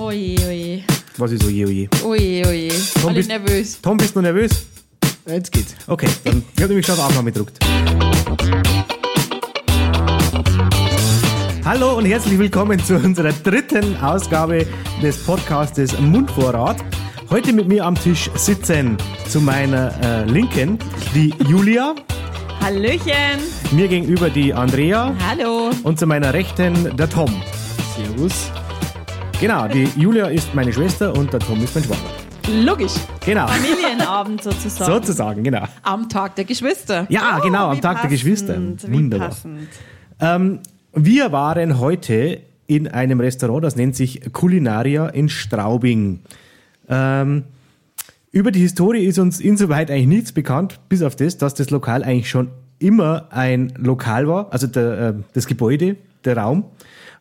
Oje, oje. Was ist oje, oje? Oje, oje. Alle bist- nervös. Tom, bist du nervös? Jetzt geht's. Okay, dann, ich habe nämlich schon auf Aufnahme gedruckt. Hallo und herzlich willkommen zu unserer dritten Ausgabe des Podcastes Mundvorrat. Heute mit mir am Tisch sitzen zu meiner äh, Linken die Julia, Hallöchen. mir gegenüber die Andrea Hallo. und zu meiner Rechten der Tom. Servus. Genau, die Julia ist meine Schwester und der Tom ist mein Schwager. Logisch. Genau, Familienabend sozusagen. sozusagen, genau. Am Tag der Geschwister. Ja, Oh, genau, am Tag der passend, Geschwister. Wie Wunderbar. Ähm, wir waren heute in einem Restaurant, das nennt sich Culinaria in Straubing. Ähm, über die Historie ist uns insoweit eigentlich nichts bekannt, bis auf das, dass das Lokal eigentlich schon immer ein Lokal war, also der, äh, das Gebäude, der Raum,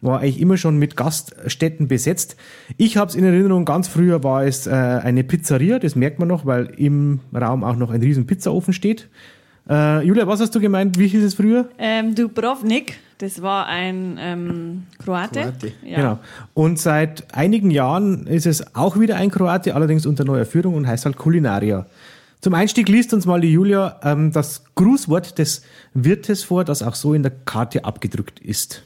war eigentlich immer schon mit Gaststätten besetzt. Ich habe es in Erinnerung, ganz früher war es äh, eine Pizzeria, das merkt man noch, weil im Raum auch noch ein riesen Pizzaofen steht. Äh, Julia, was hast du gemeint? Wie hieß es früher? Ähm, Dubrovnik, das war ein ähm, Kroate. Kroate. Ja. Genau. Und seit einigen Jahren ist es auch wieder ein Kroate, allerdings unter neuer Führung und heißt halt Culinaria. Zum Einstieg liest uns mal die Julia ähm, das Grußwort des Wirtes vor, das auch so in der Karte abgedrückt ist.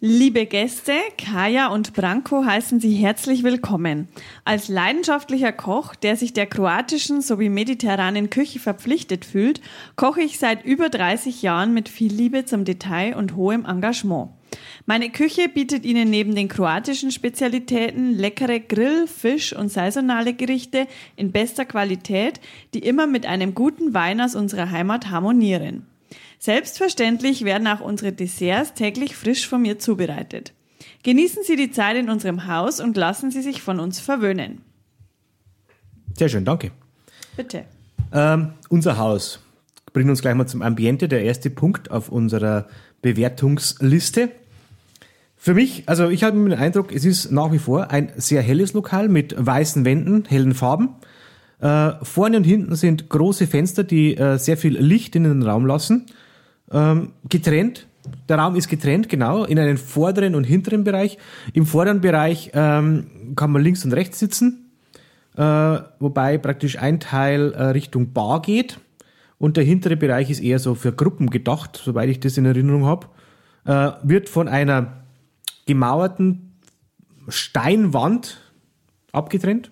Liebe Gäste, Kaya und Branko heißen Sie herzlich willkommen. Als leidenschaftlicher Koch, der sich der kroatischen sowie mediterranen Küche verpflichtet fühlt, koche ich seit über 30 Jahren mit viel Liebe zum Detail und hohem Engagement. Meine Küche bietet Ihnen neben den kroatischen Spezialitäten leckere Grill-, Fisch- und saisonale Gerichte in bester Qualität, die immer mit einem guten Wein aus unserer Heimat harmonieren. Selbstverständlich werden auch unsere Desserts täglich frisch von mir zubereitet. Genießen Sie die Zeit in unserem Haus und lassen Sie sich von uns verwöhnen. Sehr schön, danke. Bitte. Ähm, unser Haus bringt uns gleich mal zum Ambiente, der erste Punkt auf unserer Bewertungsliste. Für mich, also ich habe den Eindruck, es ist nach wie vor ein sehr helles Lokal mit weißen Wänden, hellen Farben. Äh, vorne und hinten sind große Fenster, die äh, sehr viel Licht in den Raum lassen. Ähm, getrennt. Der Raum ist getrennt, genau, in einen vorderen und hinteren Bereich. Im vorderen Bereich ähm, kann man links und rechts sitzen äh, wobei praktisch ein Teil äh, Richtung Bar geht und der hintere Bereich ist eher so für Gruppen gedacht, soweit ich das in Erinnerung habe. Äh, wird von einer gemauerten Steinwand abgetrennt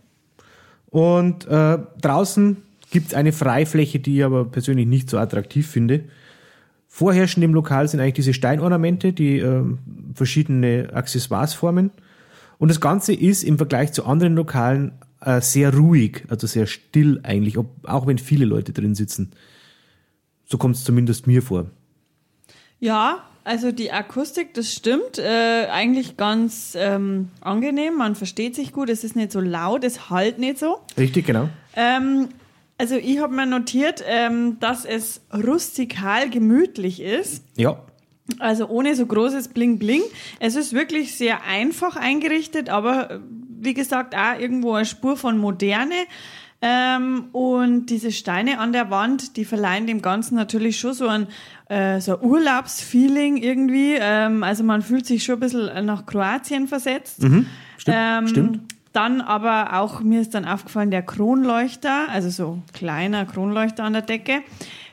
und äh, draußen gibt es eine Freifläche, die ich aber persönlich nicht so attraktiv finde. Vorherrschend im Lokal sind eigentlich diese Steinornamente, die äh, verschiedene Accessoires formen. Und das Ganze ist im Vergleich zu anderen Lokalen äh, sehr ruhig, also sehr still eigentlich, ob, auch wenn viele Leute drin sitzen. So kommt es zumindest mir vor. Ja, also die Akustik, das stimmt. Äh, eigentlich ganz ähm, angenehm. Man versteht sich gut. Es ist nicht so laut, es halt nicht so. Richtig, genau. Ähm, also ich habe mir notiert, ähm, dass es rustikal gemütlich ist. Ja, Also ohne so großes Bling Bling. Es ist wirklich sehr einfach eingerichtet, aber äh, wie gesagt auch irgendwo eine Spur von Moderne. Ähm, und diese Steine an der Wand, die verleihen dem Ganzen natürlich schon so ein, äh, so ein Urlaubsfeeling irgendwie. Ähm, also man fühlt sich schon ein bisschen nach Kroatien versetzt. stimmt. Ähm, stimmt. Dann aber auch, mir ist dann aufgefallen, der Kronleuchter, also so kleiner Kronleuchter an der Decke,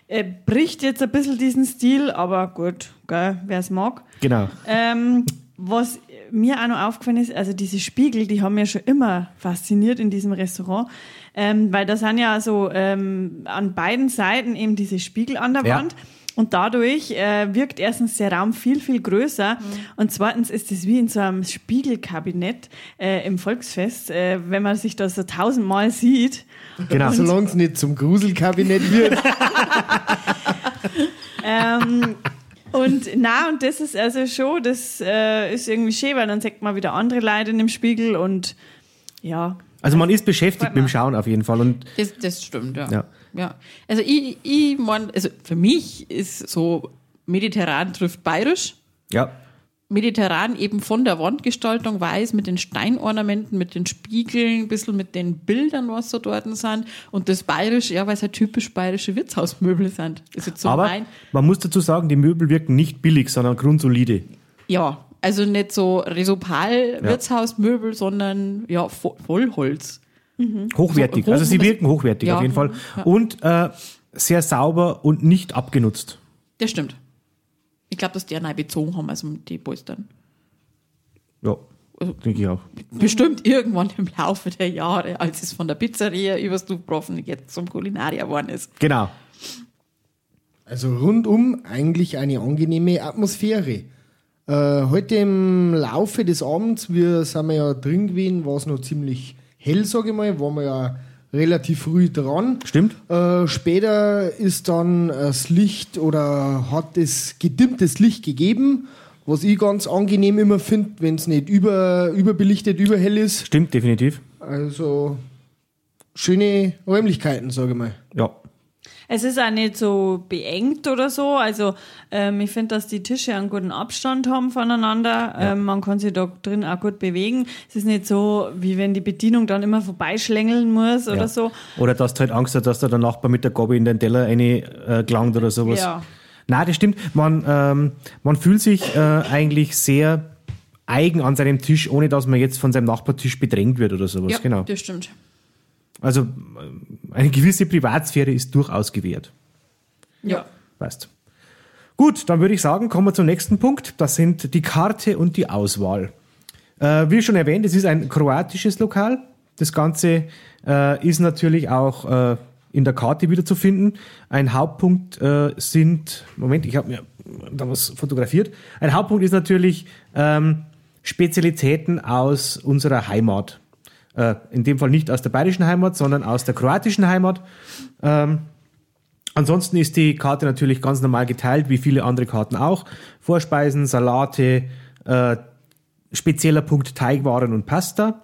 äh, bricht jetzt ein bisschen diesen Stil, aber gut, wer es mag. Genau. Ähm, was mir auch noch aufgefallen ist, also diese Spiegel, die haben mir schon immer fasziniert in diesem Restaurant, ähm, weil da sind ja so ähm, an beiden Seiten eben diese Spiegel an der Ja. Wand. Und dadurch äh, wirkt erstens der Raum viel, viel größer. Und zweitens ist es wie in so einem Spiegelkabinett äh, im Volksfest, äh, wenn man sich da so tausendmal sieht. Genau. Solange es nicht zum Gruselkabinett wird. ähm, und na, und das ist also schon, das äh, ist irgendwie schön, weil dann sagt man wieder andere Leute in dem Spiegel und ja. Also man ist beschäftigt mit dem. Schauen auf jeden Fall. Und Das, das stimmt, ja. Ja. Ja. Also ich, ich mein, also für mich ist so mediterran trifft bayerisch. ja, Mediterran eben von der Wandgestaltung weiß, mit den Steinornamenten, mit den Spiegeln, ein bisschen mit den Bildern, was so dort sind. Und das bayerisch, ja, weil es halt typisch bayerische Wirtshausmöbel sind. Ist jetzt so aber mein, man muss dazu sagen, die Möbel wirken nicht billig, sondern grundsolide. ja, Also nicht so Resopal-Wirtshausmöbel, sondern ja, Vo- Vollholz. Hochwertig. So, also sie wirken hochwertig Ja, auf jeden Fall. ja. Und äh, sehr sauber und nicht abgenutzt. Das stimmt. Ich glaube, dass die neu bezogen haben, also die Polstern. Ja, Also- denke ich auch. Bestimmt irgendwann im Laufe der Jahre, als es von der Pizzeria übers Dubrofen jetzt zum Kulinarier geworden ist. Genau. Also rundum eigentlich eine angenehme Atmosphäre. Äh, heute im Laufe des Abends, wir sind ja drin gewesen, war es noch ziemlich hell, sage ich mal, waren wir ja relativ früh dran. Stimmt? Äh, später ist dann das Licht oder hat es gedimmtes Licht gegeben, was ich ganz angenehm immer finde, wenn es nicht über, überbelichtet, überhell ist. Stimmt, definitiv. Also schöne Räumlichkeiten, sage ich mal. Ja. Es ist auch nicht so beengt oder so. Also ähm, ich finde, dass die Tische einen guten Abstand haben voneinander. Ähm, man kann sich da drin auch gut bewegen. Es ist nicht so, wie wenn die Bedienung dann immer vorbeischlängeln muss oder ja. so. Oder dass du halt Angst hast, dass da der Nachbar mit der Gabel in den Teller eine äh, oder sowas. Ja. Nein, das stimmt. Man, ähm, man fühlt sich äh, eigentlich sehr eigen an seinem Tisch, ohne dass man jetzt von seinem Nachbartisch bedrängt wird oder sowas. ja, genau. das stimmt. Also äh, eine gewisse Privatsphäre ist durchaus gewährt. Ja. Weißt. Gut, dann würde ich sagen, kommen wir zum nächsten Punkt. Das sind die Karte und die Auswahl. Äh, wie schon erwähnt, es ist ein kroatisches Lokal. Das Ganze äh, ist natürlich auch äh, in der Karte wieder zu finden. Ein Hauptpunkt äh, sind, Moment, ich habe mir da was fotografiert. Ein Hauptpunkt ist natürlich ähm, Spezialitäten aus unserer Heimat. Äh, in dem Fall nicht aus der bayerischen Heimat, sondern aus der kroatischen Heimat. Ähm, Ansonsten ist die Karte natürlich ganz normal geteilt, wie viele andere Karten auch. Vorspeisen, Salate, äh, spezieller Punkt Teigwaren und Pasta.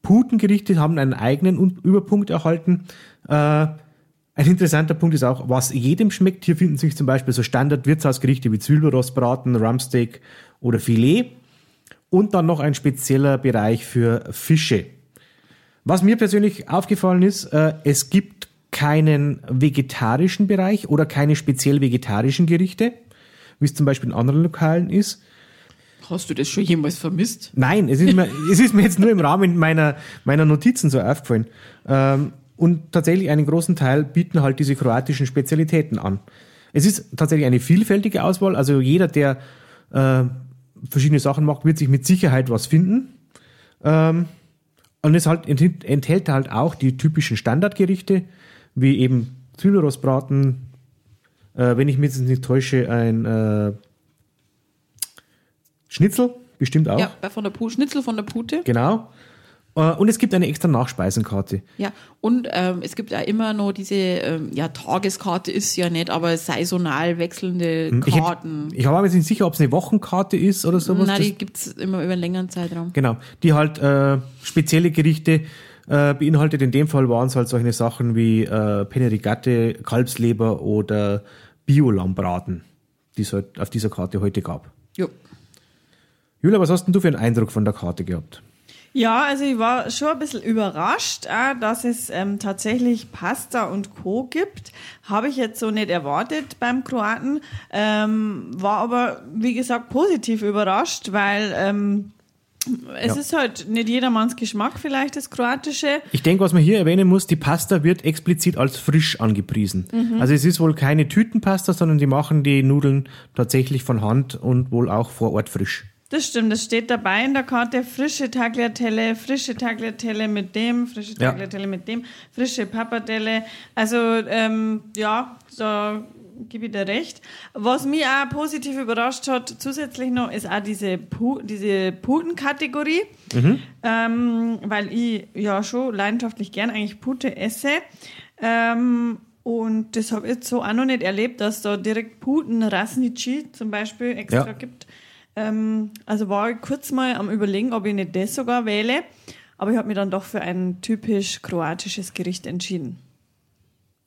Putengerichte haben einen eigenen Un- Überpunkt erhalten. Äh, ein interessanter Punkt ist auch, was jedem schmeckt. Hier finden sich zum Beispiel so Standard-Wirtshausgerichte wie Zwiebelrostbraten, Rumpsteak oder Filet. Und dann noch ein spezieller Bereich für Fische. Was mir persönlich aufgefallen ist, äh, es gibt keinen vegetarischen Bereich oder keine speziell vegetarischen Gerichte, wie es zum Beispiel in anderen Lokalen ist. Hast du das schon jemals vermisst? Nein, es ist mir, es ist mir jetzt nur im Rahmen meiner, meiner Notizen so aufgefallen. Ähm, und tatsächlich einen großen Teil bieten halt diese kroatischen Spezialitäten an. Es ist tatsächlich eine vielfältige Auswahl, also jeder, der äh, verschiedene Sachen macht, wird sich mit Sicherheit was finden. Ähm, und es halt enthält, halt auch die typischen Standardgerichte, wie eben Zwiebelrostbraten, äh, wenn ich mich jetzt nicht täusche, ein äh, Schnitzel, bestimmt auch. Ja, bei von der Pu Schnitzel von der Pute. Genau. Äh, Und es gibt eine extra Nachspeisenkarte. Ja, und ähm, es gibt ja immer noch diese, ähm, ja, Tageskarte ist ja nicht, aber saisonal wechselnde Hm, Ich, Karten. ich war mir jetzt nicht sicher, ob es eine Wochenkarte ist oder sowas. Nein, die gibt's immer über einen längeren Zeitraum. Genau, die halt äh, spezielle Gerichte äh, beinhaltet. In dem Fall waren es halt solche Sachen wie äh, Penne Rigate, Kalbsleber oder Biolambraten, die es halt auf dieser Karte heute gab. Jo. Julia, was hast denn du für einen Eindruck von der Karte gehabt? Ja, also ich war schon ein bisschen überrascht, äh, dass es ähm, tatsächlich Pasta und Co. gibt. Habe ich jetzt so nicht erwartet beim Kroaten. Ähm, war aber, wie gesagt, positiv überrascht, weil ähm, es Ja. ist halt nicht jedermanns Geschmack vielleicht, das Kroatische. Ich denke, was man hier erwähnen muss, die Pasta wird explizit als frisch angepriesen. Mhm. Also es ist wohl keine Tütenpasta, sondern die machen die Nudeln tatsächlich von Hand und wohl auch vor Ort frisch. Das stimmt, das steht dabei in der Karte. Frische Tagliatelle, frische Tagliatelle mit dem, frische Ja. Tagliatelle mit dem, frische Pappardelle. Also, ähm, ja, da gebe ich dir recht. Was mich auch positiv überrascht hat, zusätzlich noch, ist auch diese, Pu diese Putenkategorie. Ähm, weil ich ja schon leidenschaftlich gern eigentlich Pute esse. Ähm, und das habe ich jetzt so auch noch nicht erlebt, dass da direkt Puten Rasnici zum Beispiel extra Ja. gibt. Ähm, also war ich kurz mal am überlegen, ob ich nicht das sogar wähle. Aber ich habe mich dann doch für ein typisch kroatisches Gericht entschieden.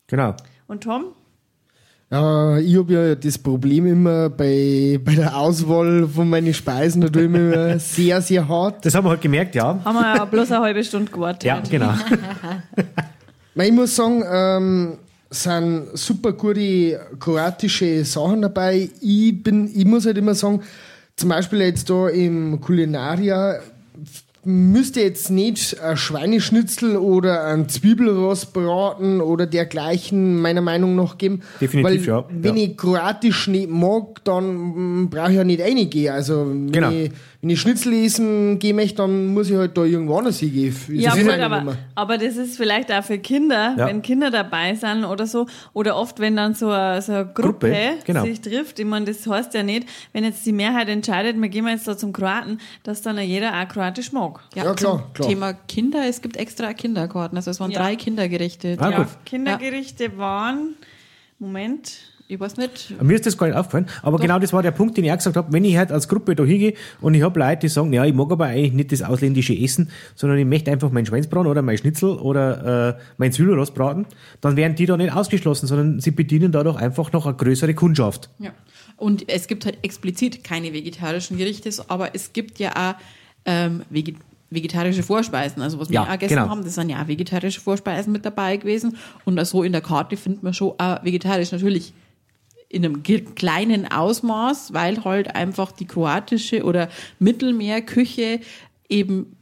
Genau. Und Tom? Ja, ich habe ja das Problem immer bei, bei der Auswahl von meinen Speisen, da tue ich mir immer sehr, sehr hart. Das haben wir halt gemerkt, ja. Haben wir ja bloß eine halbe Stunde gewartet. Ja, genau. Ich muss sagen, ähm, sind super gute kroatische Sachen dabei. Ich bin, ich muss halt immer sagen, zum Beispiel jetzt da im Kulinaria müsste jetzt nicht ein Schweineschnitzel oder ein Zwiebelrost braten oder dergleichen meiner Meinung nach geben. Definitiv, Weil, ja. Wenn Ja. ich kroatisch nicht mag, dann brauche ich ja nicht reingehen. Also wenn, Genau. ich, wenn ich Schnitzel essen gehen möchte, dann muss ich halt da irgendwo anders hingehen. Ja, das gut, aber, aber das ist vielleicht auch für Kinder, Ja. wenn Kinder dabei sind oder so. Oder oft, wenn dann so eine, so eine Gruppe, Gruppe, genau. sich trifft. Ich meine, das heißt ja nicht, wenn jetzt die Mehrheit entscheidet, wir gehen jetzt da zum Kroaten, dass dann jeder auch kroatisch mag. Ja, klar, zum klar. Thema Kinder, es gibt extra Kinderkarten. Also es waren Ja. drei Kindergerichte. Ah, ja. Kindergerichte waren, Moment, Ich weiß nicht. Mir ist das gar nicht aufgefallen. Aber genau das war der Punkt, den ich auch gesagt habe. Wenn ich halt als Gruppe da hingehe und ich habe Leute, die sagen, ja, ich mag aber eigentlich nicht das ausländische Essen, sondern ich möchte einfach meinen Schweinsbraten oder mein Schnitzel oder äh, mein Zwiebelrost braten, dann werden die da nicht ausgeschlossen, sondern sie bedienen dadurch einfach noch eine größere Kundschaft. Ja. Und es gibt halt explizit keine vegetarischen Gerichte, aber es gibt ja auch ähm, Veget vegetarische Vorspeisen. Also was wir Ja, auch gegessen genau. haben, das sind ja auch vegetarische Vorspeisen mit dabei gewesen. Und so in der Karte findet man schon auch vegetarisch natürlich in einem kleinen Ausmaß, weil halt einfach die kroatische oder Mittelmeerküche eben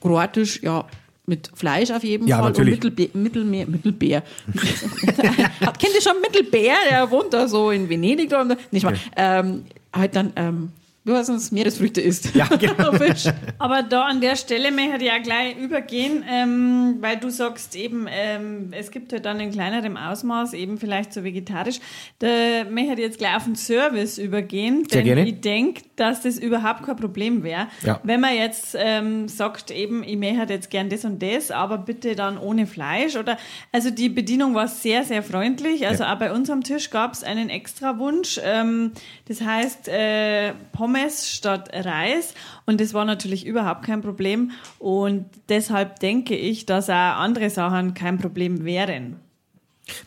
kroatisch, ja, mit Fleisch auf jeden Ja, Fall natürlich. und Mittelbe Mittelmeer, Mittelbär. Kennt ihr schon Mittelbär? Der wohnt da so in Venedig. Nicht mal. Ähm, halt dann, ähm, du hast uns Meeresfrüchte isst. Ja, genau. Aber da an der Stelle möchte ich ja gleich übergehen, ähm, weil du sagst eben, ähm, es gibt halt dann in kleinerem Ausmaß eben vielleicht so vegetarisch. Da möchte ich jetzt gleich auf den Service übergehen, Sehr denn gerne. ich denke, dass das überhaupt kein Problem wäre. Ja. Wenn man jetzt ähm, sagt eben, ich möchte jetzt gern das und das, aber bitte dann ohne Fleisch oder, also die Bedienung war sehr, sehr freundlich. Also Ja. auch bei uns am Tisch gab es einen extra Wunsch. Ähm, das heißt äh, Pommes statt Reis. Und das war natürlich überhaupt kein Problem. Und deshalb denke ich, dass auch andere Sachen kein Problem wären.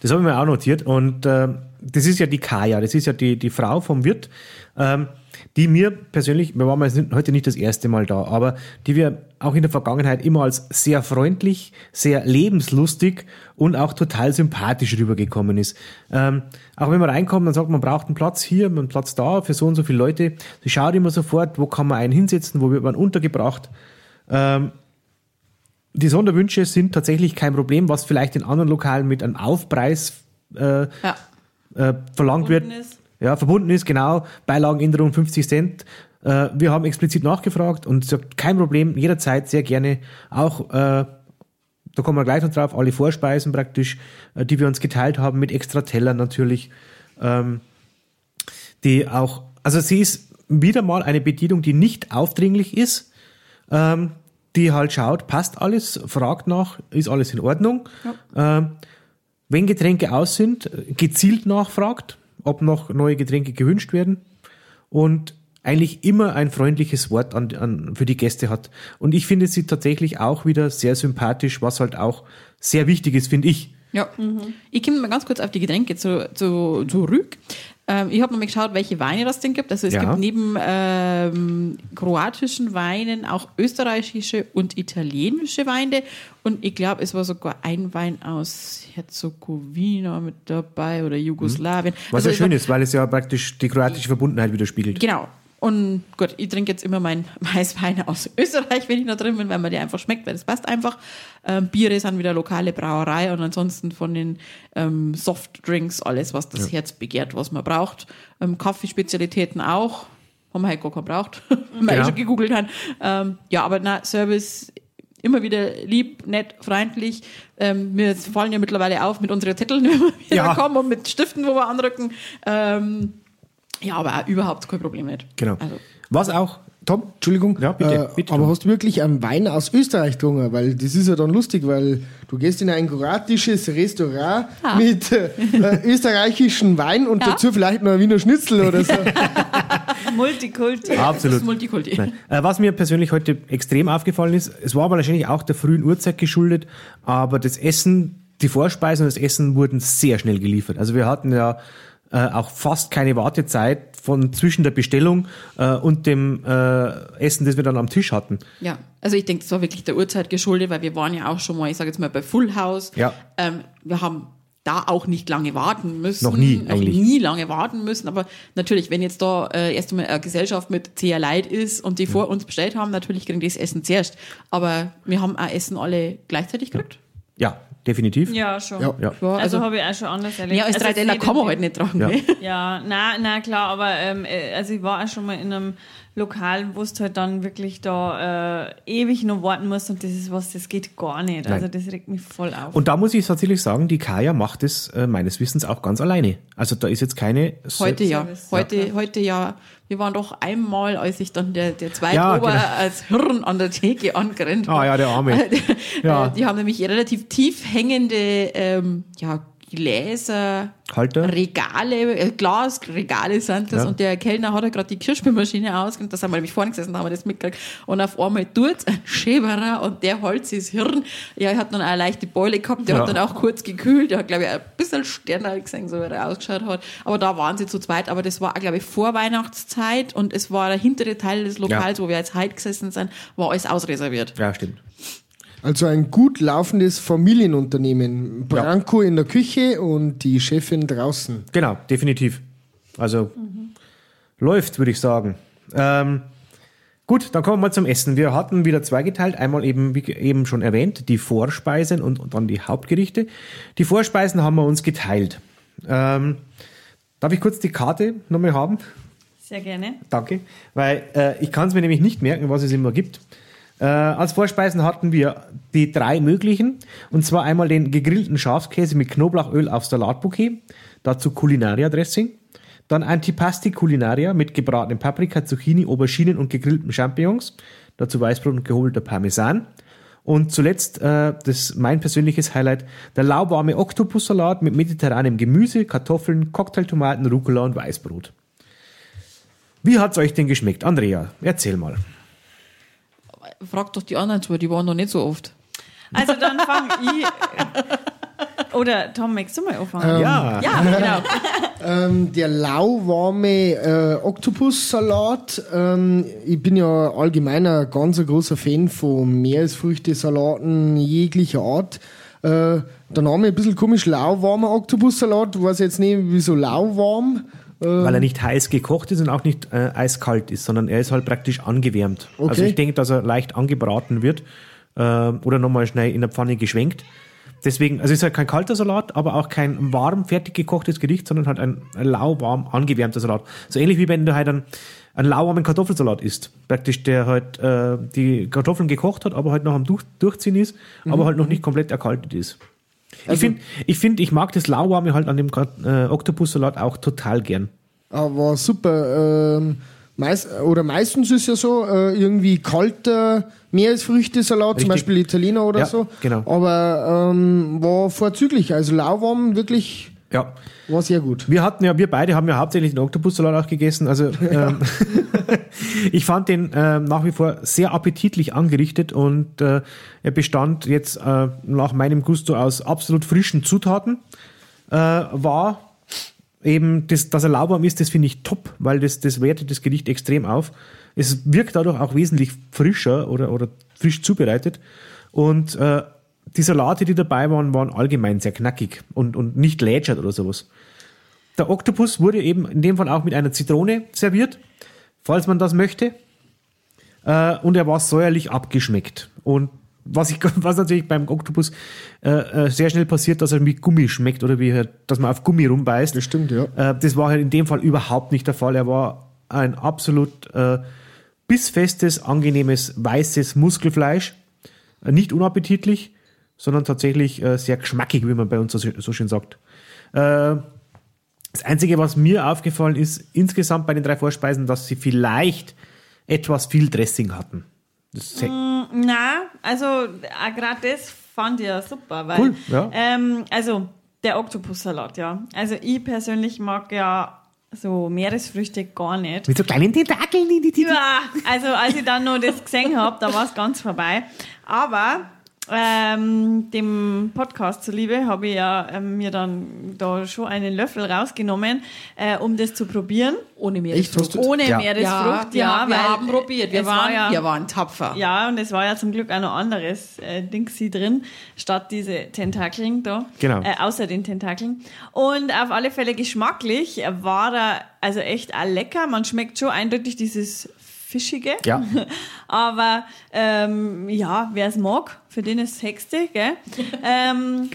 Das habe ich mir auch notiert. Und äh, das ist ja die Kaya, das ist ja die, die Frau vom Wirt, ähm, die mir persönlich, wir waren heute nicht das erste Mal da, aber die wir auch in der Vergangenheit immer als sehr freundlich, sehr lebenslustig und auch total sympathisch rübergekommen ist. Ähm, auch wenn man reinkommt, dann sagt man, man braucht einen Platz hier, einen Platz da für so und so viele Leute. Sie schaut immer sofort, wo kann man einen hinsetzen, wo wird man untergebracht. Ähm, die Sonderwünsche sind tatsächlich kein Problem, was vielleicht in anderen Lokalen mit einem Aufpreis äh, Ja. äh, verlangt wird. Verbunden ist. Ja, verbunden ist, genau. Beilagenänderung 50 Cent. Äh, wir haben explizit nachgefragt und sagt, kein Problem, jederzeit sehr gerne auch, äh, da kommen wir gleich noch drauf, alle Vorspeisen praktisch, äh, die wir uns geteilt haben, mit extra Tellern natürlich. Ähm, die auch, also sie ist wieder mal eine Bedienung, die nicht aufdringlich ist, ähm, die halt schaut, passt alles, fragt nach, ist alles in Ordnung. Ähm, wenn Getränke aus sind, gezielt nachfragt, ob noch neue Getränke gewünscht werden und eigentlich immer ein freundliches Wort an, an, für die Gäste hat. Und ich finde sie tatsächlich auch wieder sehr sympathisch, was halt auch sehr wichtig ist, finde ich. Ja. Ich komme mal ganz kurz auf die Getränke zu, zu, zurück. Ähm, ich habe nochmal geschaut, welche Weine das denn gibt. Also es Ja. gibt neben ähm, kroatischen Weinen auch österreichische und italienische Weine. Und ich glaube, es war sogar ein Wein aus Herzegowina mit dabei oder Jugoslawien. Was Also ja schön ist, weil es ja praktisch die kroatische Verbundenheit widerspiegelt. Genau. Und gut, ich trinke jetzt immer meinen Weißwein aus Österreich, wenn ich noch drin bin, weil mir der einfach schmeckt, weil das passt einfach. Ähm, Biere sind wieder lokale Brauerei und ansonsten von den ähm, Softdrinks alles, was das Herz begehrt, was man braucht. Ähm, Kaffeespezialitäten auch. Haben wir halt gar keinen braucht, weil Genau. eh schon gegoogelt haben. Ähm, ja, aber na, Service immer wieder lieb, nett, freundlich. Ähm, wir fallen ja mittlerweile auf mit unseren Zetteln, wenn wir wieder Ja. kommen und mit Stiften, wo wir anrücken. Ähm, ja, aber auch überhaupt kein Problem nicht. Genau. Also, Was auch, Tom? Entschuldigung, Ja, bitte, äh, bitte, aber Tom. hast du wirklich einen Wein aus Österreich getrunken? Weil das ist ja dann lustig, weil du gehst in ein kroatisches Restaurant Ah. mit äh, äh, österreichischen Wein und Ja. dazu vielleicht noch ein Wiener Schnitzel oder so. Multikulti. Absolut. Multikulti. Äh, was mir persönlich heute extrem aufgefallen ist, es war aber wahrscheinlich auch der frühen Uhrzeit geschuldet, aber das Essen, die Vorspeisen und das Essen wurden sehr schnell geliefert. Also wir hatten ja äh, auch fast keine Wartezeit von zwischen der Bestellung äh, und dem äh, Essen, das wir dann am Tisch hatten. Ja, also ich denke, das war wirklich der Uhrzeit geschuldet, weil wir waren ja auch schon mal, ich sage jetzt mal bei Full House. Ja. Ähm, wir haben da auch nicht lange warten müssen. Noch nie, Noch eigentlich. nie lange warten müssen. Aber natürlich, wenn jetzt da äh, erst einmal eine Gesellschaft mit sehr Leid ist und die vor uns bestellt haben, natürlich kriegen die das Essen zuerst. Aber wir haben auch Essen alle gleichzeitig gekriegt. Ja, definitiv. Ja, schon. Ja. Ja. Ja, Also, also, habe ich auch schon anders erlebt. mehr als also drei Teller nicht kann man halt nicht tragen. Ja. ne? Ja, na, na klar, aber ähm, äh, also ich war auch schon mal in einem Lokal, wo du halt dann wirklich da äh, ewig noch warten musst und das ist was, das geht gar nicht. Also Nein. das regt mich voll auf. Und da muss ich tatsächlich sagen, die Kaya macht es äh, meines Wissens auch ganz alleine. Also da ist jetzt keine Heute ja. Service. Heute, heute ja. Wir waren doch einmal, als ich dann der, der zweite Ja, Ober genau. als Hirn an der Theke angerannt Ah ja, der Arme. Ja. Äh, Die haben nämlich relativ tief hängende ähm, ja, Gläser, Halter. Regale, äh, Glasregale sind das Ja. und der Kellner hat ja gerade die Kirschspielmaschine ausgehend, da sind wir nämlich vorne gesessen, da haben wir das mitgekriegt und auf einmal tut's ein Schäberer und der Holz ist Hirn, ja, er hat dann auch eine leichte Beule gehabt, der Ja. hat dann auch kurz gekühlt, der hat glaube ich ein bisschen Sterne gesehen, so wie er ausgeschaut hat, aber da waren sie zu zweit, aber das war glaube ich vor Weihnachtszeit und es war der hintere Teil des Lokals, wo wir jetzt heute gesessen sind, war alles ausreserviert. Ja, stimmt. Also ein gut laufendes Familienunternehmen. Branko in der Küche und die Chefin draußen. Genau, definitiv. Also läuft, würde ich sagen. Ähm, gut, dann kommen wir mal zum Essen. Wir hatten wieder zweigeteilt. Einmal eben, wie eben schon erwähnt, die Vorspeisen und, und dann die Hauptgerichte. Die Vorspeisen haben wir uns geteilt. Ähm, darf ich kurz die Karte nochmal haben? Sehr gerne. Danke. Weil äh, ich kann es mir nämlich nicht merken, was es immer gibt. Äh, als Vorspeisen hatten wir die drei möglichen. Und zwar einmal den gegrillten Schafskäse mit Knoblauchöl auf Salatbouquet. Dazu Culinaria Dressing. Dann Antipasti Culinaria mit gebratenem Paprika, Zucchini, Auberginen und gegrillten Champignons. Dazu Weißbrot und gehobelter Parmesan. Und zuletzt, äh, das mein persönliches Highlight, der lauwarme Oktopussalat mit mediterranem Gemüse, Kartoffeln, Cocktailtomaten, Rucola und Weißbrot. Wie hat's euch denn geschmeckt? Andrea, erzähl mal. Frag doch die anderen zwei, die waren noch nicht so oft. Also dann fange ich. Oder Tom, magst du mal anfangen? ja. Ja, genau. Ähm, der lauwarme äh, Oktopussalat. Ähm, ich bin ja allgemein ein ganz großer Fan von Meeresfrüchte-Salaten jeglicher Art. Äh, der Name ein bisschen komisch, lauwarmer Oktopussalat. Ich weiß jetzt nicht, wieso lauwarm. Weil er nicht heiß gekocht ist und auch nicht äh, eiskalt ist, sondern er ist halt praktisch angewärmt. Okay. Also ich denke, dass er leicht angebraten wird äh, oder nochmal schnell in der Pfanne geschwenkt. Deswegen, also es ist halt kein kalter Salat, aber auch kein warm fertig gekochtes Gericht, sondern halt ein, lauwarm angewärmter Salat. So ähnlich wie wenn du halt einen, einen lauwarmen Kartoffelsalat isst. Praktisch, der halt äh, die Kartoffeln gekocht hat, aber halt noch am Durch, Durchziehen ist, aber halt noch nicht komplett erkaltet ist. Ich finde, ich, find, ich mag das Lauwarme halt an dem äh, Oktopussalat auch total gern. Aber super. Ähm, meist, oder meistens ist ja so äh, irgendwie kalter Meeresfrüchtesalat, zum Richtig. Beispiel Italiener oder Ja, so. genau. Aber ähm, war vorzüglich. Also lauwarm wirklich Ja. war sehr gut. Wir hatten ja, wir beide haben ja hauptsächlich den Oktopussalat auch gegessen. Also ähm, ich fand den ähm, nach wie vor sehr appetitlich angerichtet und äh, er bestand jetzt äh, nach meinem Gusto aus absolut frischen Zutaten. Äh, war eben, das, dass er lauwarm ist, das finde ich top, weil das, das wertet das Gericht extrem auf. Es wirkt dadurch auch wesentlich frischer oder, oder frisch zubereitet. Und äh, die Salate, die dabei waren, waren allgemein sehr knackig und, und nicht lätschert oder sowas. Der Oktopus wurde eben in dem Fall auch mit einer Zitrone serviert, falls man das möchte. Äh, und er war säuerlich abgeschmeckt. Und was, ich, was natürlich beim Oktopus äh, äh, sehr schnell passiert, dass er wie Gummi schmeckt oder wie dass man auf Gummi rumbeißt. Das stimmt, ja. Äh, das war halt in dem Fall überhaupt nicht der Fall. Er war ein absolut äh, bissfestes, angenehmes, weißes Muskelfleisch. Äh, nicht unappetitlich, sondern tatsächlich äh, sehr geschmackig, wie man bei uns so, so schön sagt. Äh, das Einzige, was mir aufgefallen ist, insgesamt bei den drei Vorspeisen, dass sie vielleicht etwas viel Dressing hatten. Das Na, also gerade das fand ich ja super, weil Cool, ja. ähm, also der Oktopussalat, ja. Also ich persönlich mag ja so Meeresfrüchte gar nicht. mit so kleinen Tentakeln. Die, die, die. Ja, also als ich dann noch das gesehen habe, da war es ganz vorbei. Aber ähm, dem Podcast zuliebe habe ich ja ähm, mir dann da schon einen Löffel rausgenommen, äh, um das zu probieren. Ohne? Meeresfrucht. Du- Ohne Ja. Meeresfrucht, ja, ja, wir weil haben probiert. Wir waren, war ja, wir waren tapfer. Ja, und es war ja zum Glück auch noch anderes äh, Dingsy drin, statt diese Tentakeln da. Genau. Äh, außer den Tentakeln. Und auf alle Fälle geschmacklich war er also echt auch lecker. Man schmeckt schon eindeutig dieses Fischige. Ja. Aber ähm, ja, wer es mag, für den ist es Hexte, gell? ähm,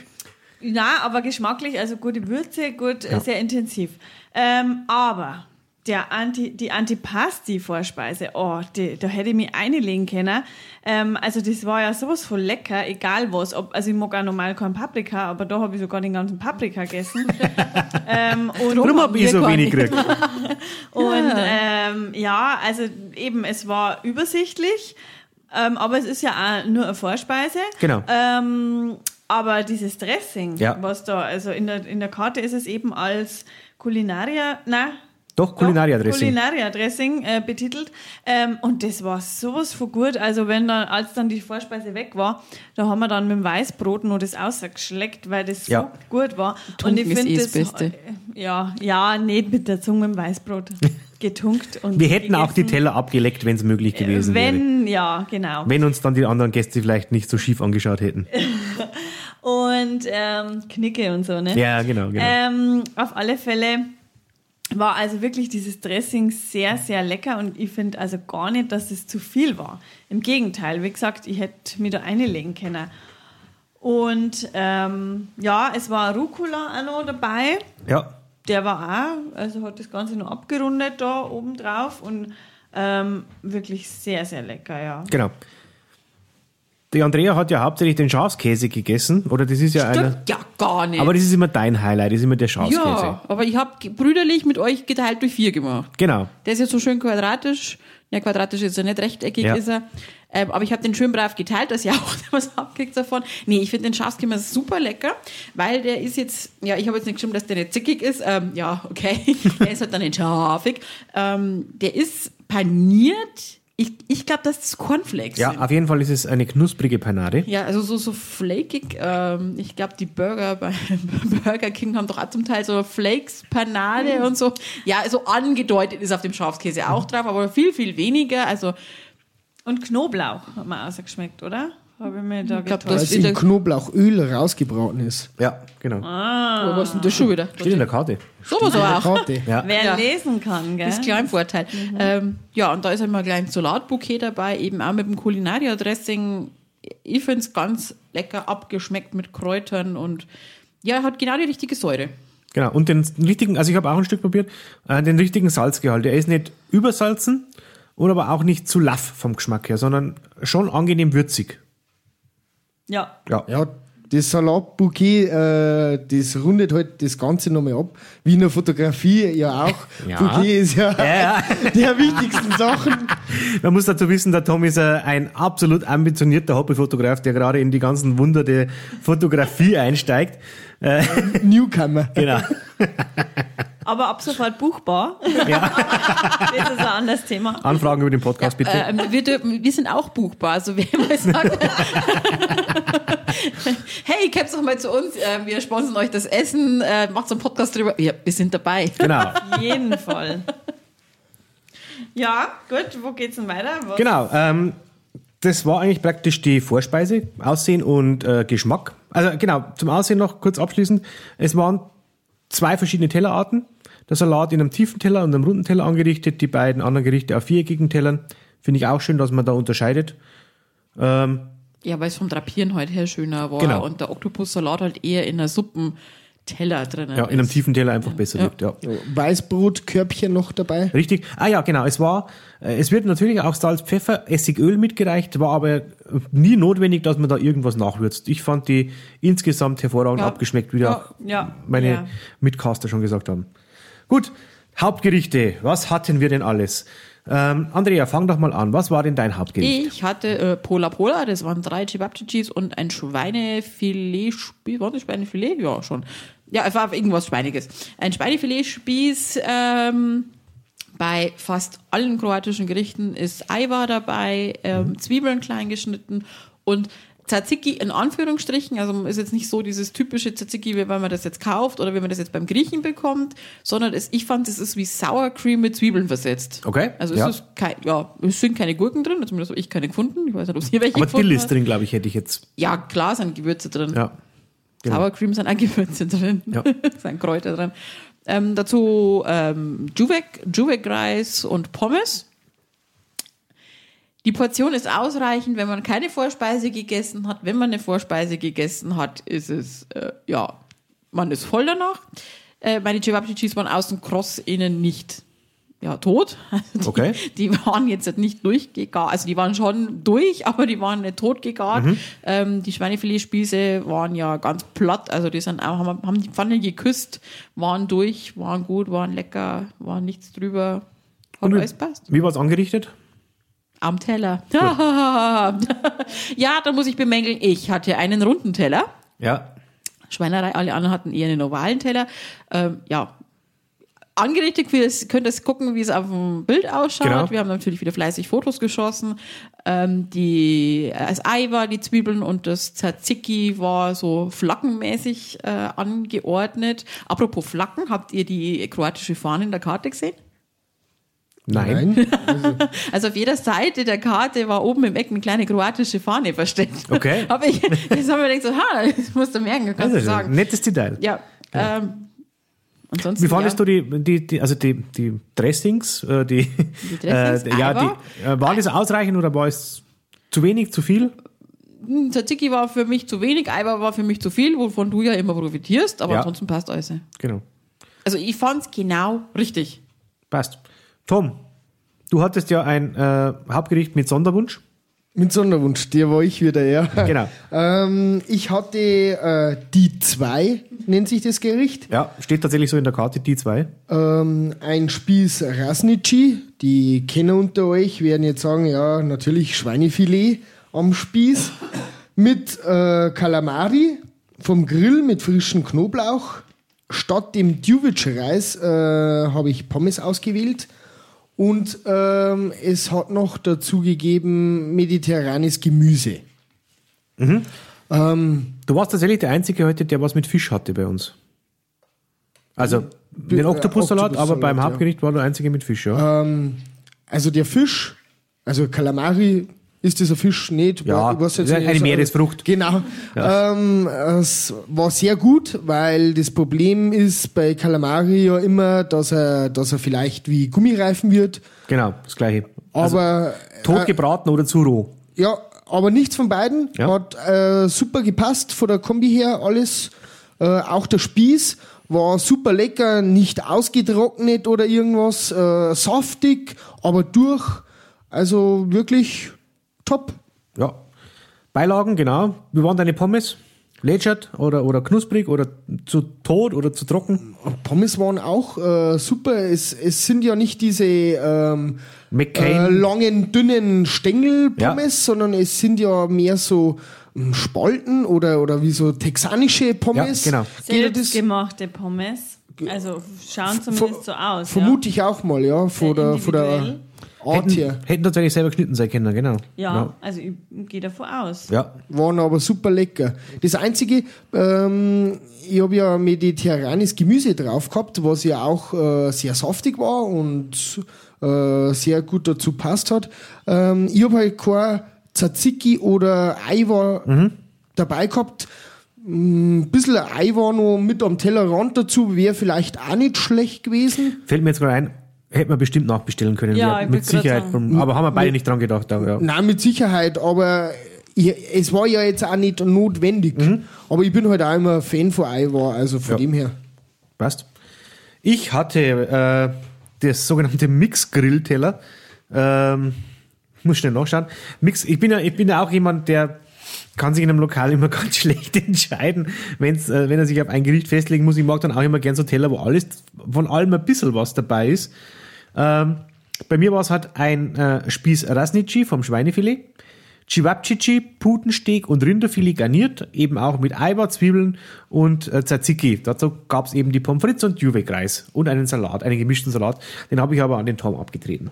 na, aber geschmacklich, also gute Würze, gut, äh, sehr intensiv. Ähm, aber der Anti, die Antipasti-Vorspeise, oh, die, da hätte ich mich einlegen können. Ähm, also das war ja sowas von lecker, egal was. Ob, also ich mag auch normal kein Paprika, aber da habe ich sogar den ganzen Paprika gegessen. ähm, und Warum habe ich so wenig gekriegt? und ähm, ja, also eben, es war übersichtlich, ähm, aber es ist ja auch nur eine Vorspeise. Genau. Ähm, aber dieses Dressing, Ja. was da, also in der, in der Karte ist es eben als Kulinaria, na, Doch, Kulinaria-Dressing. Kulinaria-Dressing äh, betitelt. Ähm, und das war sowas von gut. Also wenn dann, als dann die Vorspeise weg war, da haben wir dann mit dem Weißbrot noch das ausgeschleckt, weil das Ja. so gut war. Tunken ist eh das das, Beste. ja, ja, nicht mit der Zunge mit dem Weißbrot getunkt. Und Wir hätten auch die gegessen. Teller abgeleckt, wenn es möglich gewesen wäre. Wenn, ja, genau. Wenn uns dann die anderen Gäste vielleicht nicht so schief angeschaut hätten. Und ähm, Knicke und so, ne? Ja, genau, genau. Ähm, auf alle Fälle war also wirklich dieses Dressing sehr, sehr lecker und ich finde also gar nicht, dass es zu viel war. Im Gegenteil, wie gesagt, ich hätte mir da einlegen können. Und ähm, ja, es war Rucola auch noch dabei. Ja, Der war auch, also hat das Ganze noch abgerundet da oben drauf und ähm, wirklich sehr, sehr lecker, ja. genau. Die Andrea hat ja hauptsächlich den Schafskäse gegessen, oder das ist ja einer. Stimmt ja gar nicht. Aber das ist immer dein Highlight, das ist immer der Schafskäse. ja, aber ich habe brüderlich mit euch geteilt durch vier gemacht. Genau. Der ist jetzt so schön quadratisch. Ja, quadratisch ist er nicht, rechteckig Ja. ist er. Ähm, aber ich habe den schön brav geteilt, dass ihr auch was abkriegt davon. Nee, ich finde den Schafskimmer super lecker, weil der ist jetzt, ja, ich habe jetzt nicht geschrieben, dass der nicht zickig ist. Ähm, ja, okay. der ist halt dann nicht scharfig. Ähm, der ist paniert. Ich, ich glaube, dass das Cornflakes Ja, sind. auf jeden Fall ist es eine knusprige Panade. Ja, also so, so flakig. Ähm, ich glaube, die Burger bei Burger King haben doch auch zum Teil so Flakes, Panade und so. Ja, so angedeutet ist auf dem Schafskäse auch drauf, aber viel, viel weniger. Also, Und Knoblauch hat mir ausgeschmeckt, oder? Habe ich mir da Ich glaub, das- Als in Knoblauchöl rausgebraten ist. Ja, genau. aber was ist denn das schon wieder? Steht in der Karte. Sowas In der auch. Karte. Ja. Wer Ja. lesen kann, gell? Das ist klar ein Vorteil. Ähm, ja, und da ist einmal gleich ein Salatbouquet dabei, eben auch mit dem Culinaria-Dressing. Ich finde es ganz lecker abgeschmeckt mit Kräutern und ja, hat genau die richtige Säure. Genau. Und den richtigen, also ich habe auch ein Stück probiert, äh, den richtigen Salzgehalt. Der ist nicht übersalzen und aber auch nicht zu laff vom Geschmack her, sondern schon angenehm würzig. Ja. Ja. Ja, das Salatbouquet, äh, das rundet halt das Ganze nochmal ab. Wie in der Fotografie ja auch. Ja. Bouquet ist ja, Ja, der wichtigsten Sachen. Man muss dazu wissen, der Tom ist äh, ein absolut ambitionierter Hobbyfotograf, der gerade in die ganzen Wunder der Fotografie einsteigt. Newcomer. Genau. Aber ab sofort buchbar. Ja. das ist ein anderes Thema. Anfragen über den Podcast bitte. Ähm, wir, dürfen, wir sind auch buchbar, also wer mal sagt, hey, kommt doch mal zu uns, äh, wir sponsern euch das Essen, äh, macht so einen Podcast drüber. Ja, wir sind dabei. Genau. Auf jeden Fall. Ja, gut, wo geht's denn weiter? Was? Genau. Ähm, das war eigentlich praktisch die Vorspeise, Aussehen und äh, Geschmack. Also genau, zum Aussehen noch kurz abschließend. Es waren zwei verschiedene Tellerarten. Der Salat in einem tiefen Teller und einem runden Teller angerichtet, die beiden anderen Gerichte auf viereckigen Tellern. Finde ich auch schön, dass man da unterscheidet. Ähm, Ja, weil es vom Drapieren heute her schöner war Genau. und der Oktopussalat halt eher in einer Suppenteller drin ja, in einem ist. tiefen Teller einfach besser Ja. liegt. Ja. Weißbrotkörbchen noch dabei. Richtig. Ah ja, genau. Es war, äh, es wird natürlich auch Salz, Pfeffer, Essigöl mitgereicht, war aber nie notwendig, dass man da irgendwas nachwürzt. Ich fand die insgesamt hervorragend Ja. abgeschmeckt, wie Ja. auch Ja. meine Ja. Mitcaster schon gesagt haben. Gut, Hauptgerichte. Was hatten wir denn alles? Ähm, Andrea, fang doch mal an. Was war denn dein Hauptgericht? Ich hatte äh, Pola Pola, das waren drei Chibabchichis und ein Schweinefilet-Spieß. War das Schweinefilet? Ja, schon. Ja, es war irgendwas Schweiniges. Ein Schweinefilet-Spieß. Ähm, bei fast allen kroatischen Gerichten ist Eiwa dabei, ähm, Zwiebeln klein geschnitten und Tzatziki in Anführungsstrichen, also ist jetzt nicht so dieses typische Tzatziki, wie wenn man das jetzt kauft oder wie man das jetzt beim Griechen bekommt, sondern es, ich fand, es ist wie Sour Cream mit Zwiebeln versetzt. Okay, Also es ja. ist kein, ja, es sind keine Gurken drin, zumindest habe ich keine gefunden. Ich weiß nicht, ob es hier welche Aber gefunden Dill ist drin, glaube ich, hätte ich jetzt. Ja, klar sind Gewürze drin. Ja. Genau. Sour Cream sind auch Gewürze drin. Ja. sind Kräuter drin. Ähm, dazu ähm, Juvek, Juvek-Reis und Pommes. Die Portion ist ausreichend, wenn man keine Vorspeise gegessen hat. Wenn man eine Vorspeise gegessen hat, ist es, äh, ja, man ist voll danach. Äh, meine Cevapcicis waren außen kross, innen nicht ja, tot. Also die, Okay. die waren jetzt halt nicht durchgegart. Also die waren schon durch, aber die waren nicht tot gegart. Mhm. Ähm, die Schweinefiletspieße waren ja ganz platt. Also die sind auch, haben, haben die Pfanne geküsst, waren durch, waren gut, waren lecker, waren nichts drüber. Hat Und wie- alles passt. Wie war es angerichtet? Am Teller. ja, da muss ich bemängeln, ich hatte einen runden Teller. Ja. Schweinerei, alle anderen hatten eher einen ovalen Teller. Ähm, ja, angerichtet, es, könnt ihr gucken, wie es auf dem Bild ausschaut. Genau. Wir haben natürlich wieder fleißig Fotos geschossen. Ähm, die, das Ei war die Zwiebeln und das Tzatziki war so flackenmäßig äh, angeordnet. Apropos Flacken, habt ihr die kroatische Fahne in der Karte gesehen? Nein. Nein. Also auf jeder Seite der Karte war oben im Eck eine kleine kroatische Fahne versteckt. Okay. Aber ich, jetzt haben wir gedacht, so, ha, das musst du merken, kannst ein sagen. nettes Detail. Ja, ähm, ansonsten. Wie fandest ja. du die, die, die, also die, die Dressings, äh, die, Dressings, äh, ja, die, äh, war das ausreichend oder war es zu wenig, zu viel? Tzatziki war für mich zu wenig, Eiber war für mich zu viel, wovon du ja immer profitierst, aber Ja. ansonsten passt alles. Genau. Also ich fand's genau richtig. Passt. Tom, du hattest ja ein äh, Hauptgericht mit Sonderwunsch. Mit Sonderwunsch, der war ich wieder, ja. Genau. Ähm, ich hatte äh, die zwei, nennt sich das Gericht. Ja, steht tatsächlich so in der Karte, die zwei. Ähm, ein Spieß Rasnici. Die Kenner unter euch werden jetzt sagen, ja, natürlich Schweinefilet am Spieß. Mit äh, Kalamari vom Grill mit frischem Knoblauch. Statt dem Djuvic-Reis äh, habe ich Pommes ausgewählt. Und ähm, es hat noch dazu gegeben mediterranes Gemüse. Ähm, Du warst tatsächlich der Einzige heute, der was mit Fisch hatte bei uns. Also, den äh, Oktopussalat, aber beim ja. Hauptgericht war der Einzige mit Fisch, ja. Ähm, also der Fisch, also Kalamari, ist dieser Fisch nicht? Ja, weiß jetzt ist nicht, eine also- Meeresfrucht. Genau. Ähm, es war sehr gut, weil das Problem ist bei Kalamari ja immer, dass er, dass er vielleicht wie Gummireifen wird. Genau, das Gleiche. Also, Aber tot äh, gebraten oder zu roh. ja, aber nichts von beiden. Ja. Hat äh, super gepasst von der Kombi her, alles. Äh, auch der Spieß war super lecker, nicht ausgetrocknet oder irgendwas. Äh, saftig, aber durch. Also wirklich top. Ja. Beilagen, genau. Wie waren deine Pommes? Lätschert oder, oder knusprig oder zu tot oder zu trocken? Pommes waren auch äh, super. Es, es sind ja nicht diese ähm, äh, langen, dünnen Stängel-Pommes, sondern es sind ja mehr so ähm, Spalten oder, oder wie so texanische Pommes. Ja, genau. Ja Selbstgemachte Pommes. Also schauen zumindest so aus. Vermute ich auch mal, ja, von der, von der Art her. hätten, hätten tatsächlich selber geschnitten sein können, genau. Ja, ja also ich gehe davon aus. Ja. Waren aber super lecker. Das Einzige, ähm, ich habe ja mediterranes Gemüse drauf gehabt, was ja auch äh, sehr saftig war und äh, sehr gut dazu passt hat. Ähm, ich habe halt kein Tzatziki oder Eiwar dabei gehabt. Ein bisschen Ei war noch mit am Tellerrand dazu, wäre vielleicht auch nicht schlecht gewesen. Fällt mir jetzt gerade ein, hätten wir bestimmt nachbestellen können. Ja, Ja, ich mit Sicherheit. sagen. Aber haben wir beide nicht dran gedacht. Aber, ja. Nein, mit Sicherheit, aber ich, es war ja jetzt auch nicht notwendig. Aber ich bin halt auch immer Fan von Eiwar, also von Ja. dem her. Passt. Ich hatte äh, das sogenannte Mix-Grillteller. Ähm, muss schnell nachschauen. Mix, ich bin ja, ich bin ja auch jemand, der kann sich in einem Lokal immer ganz schlecht entscheiden, wenn's, äh, wenn er sich auf ein Gericht festlegen muss. Ich mag dann auch immer gern so Teller, wo alles, von allem ein bisschen was dabei ist. Ähm, bei mir war es halt ein äh, Spieß Rasnici vom Schweinefilet, Cevapcici, Putensteak und Rinderfilet garniert, eben auch mit Eiweiß, Zwiebeln und äh, Tzatziki. Dazu gab es eben die Pommes frites und Juvek-Reis und einen Salat, einen gemischten Salat. Den habe ich aber an den Tom abgetreten.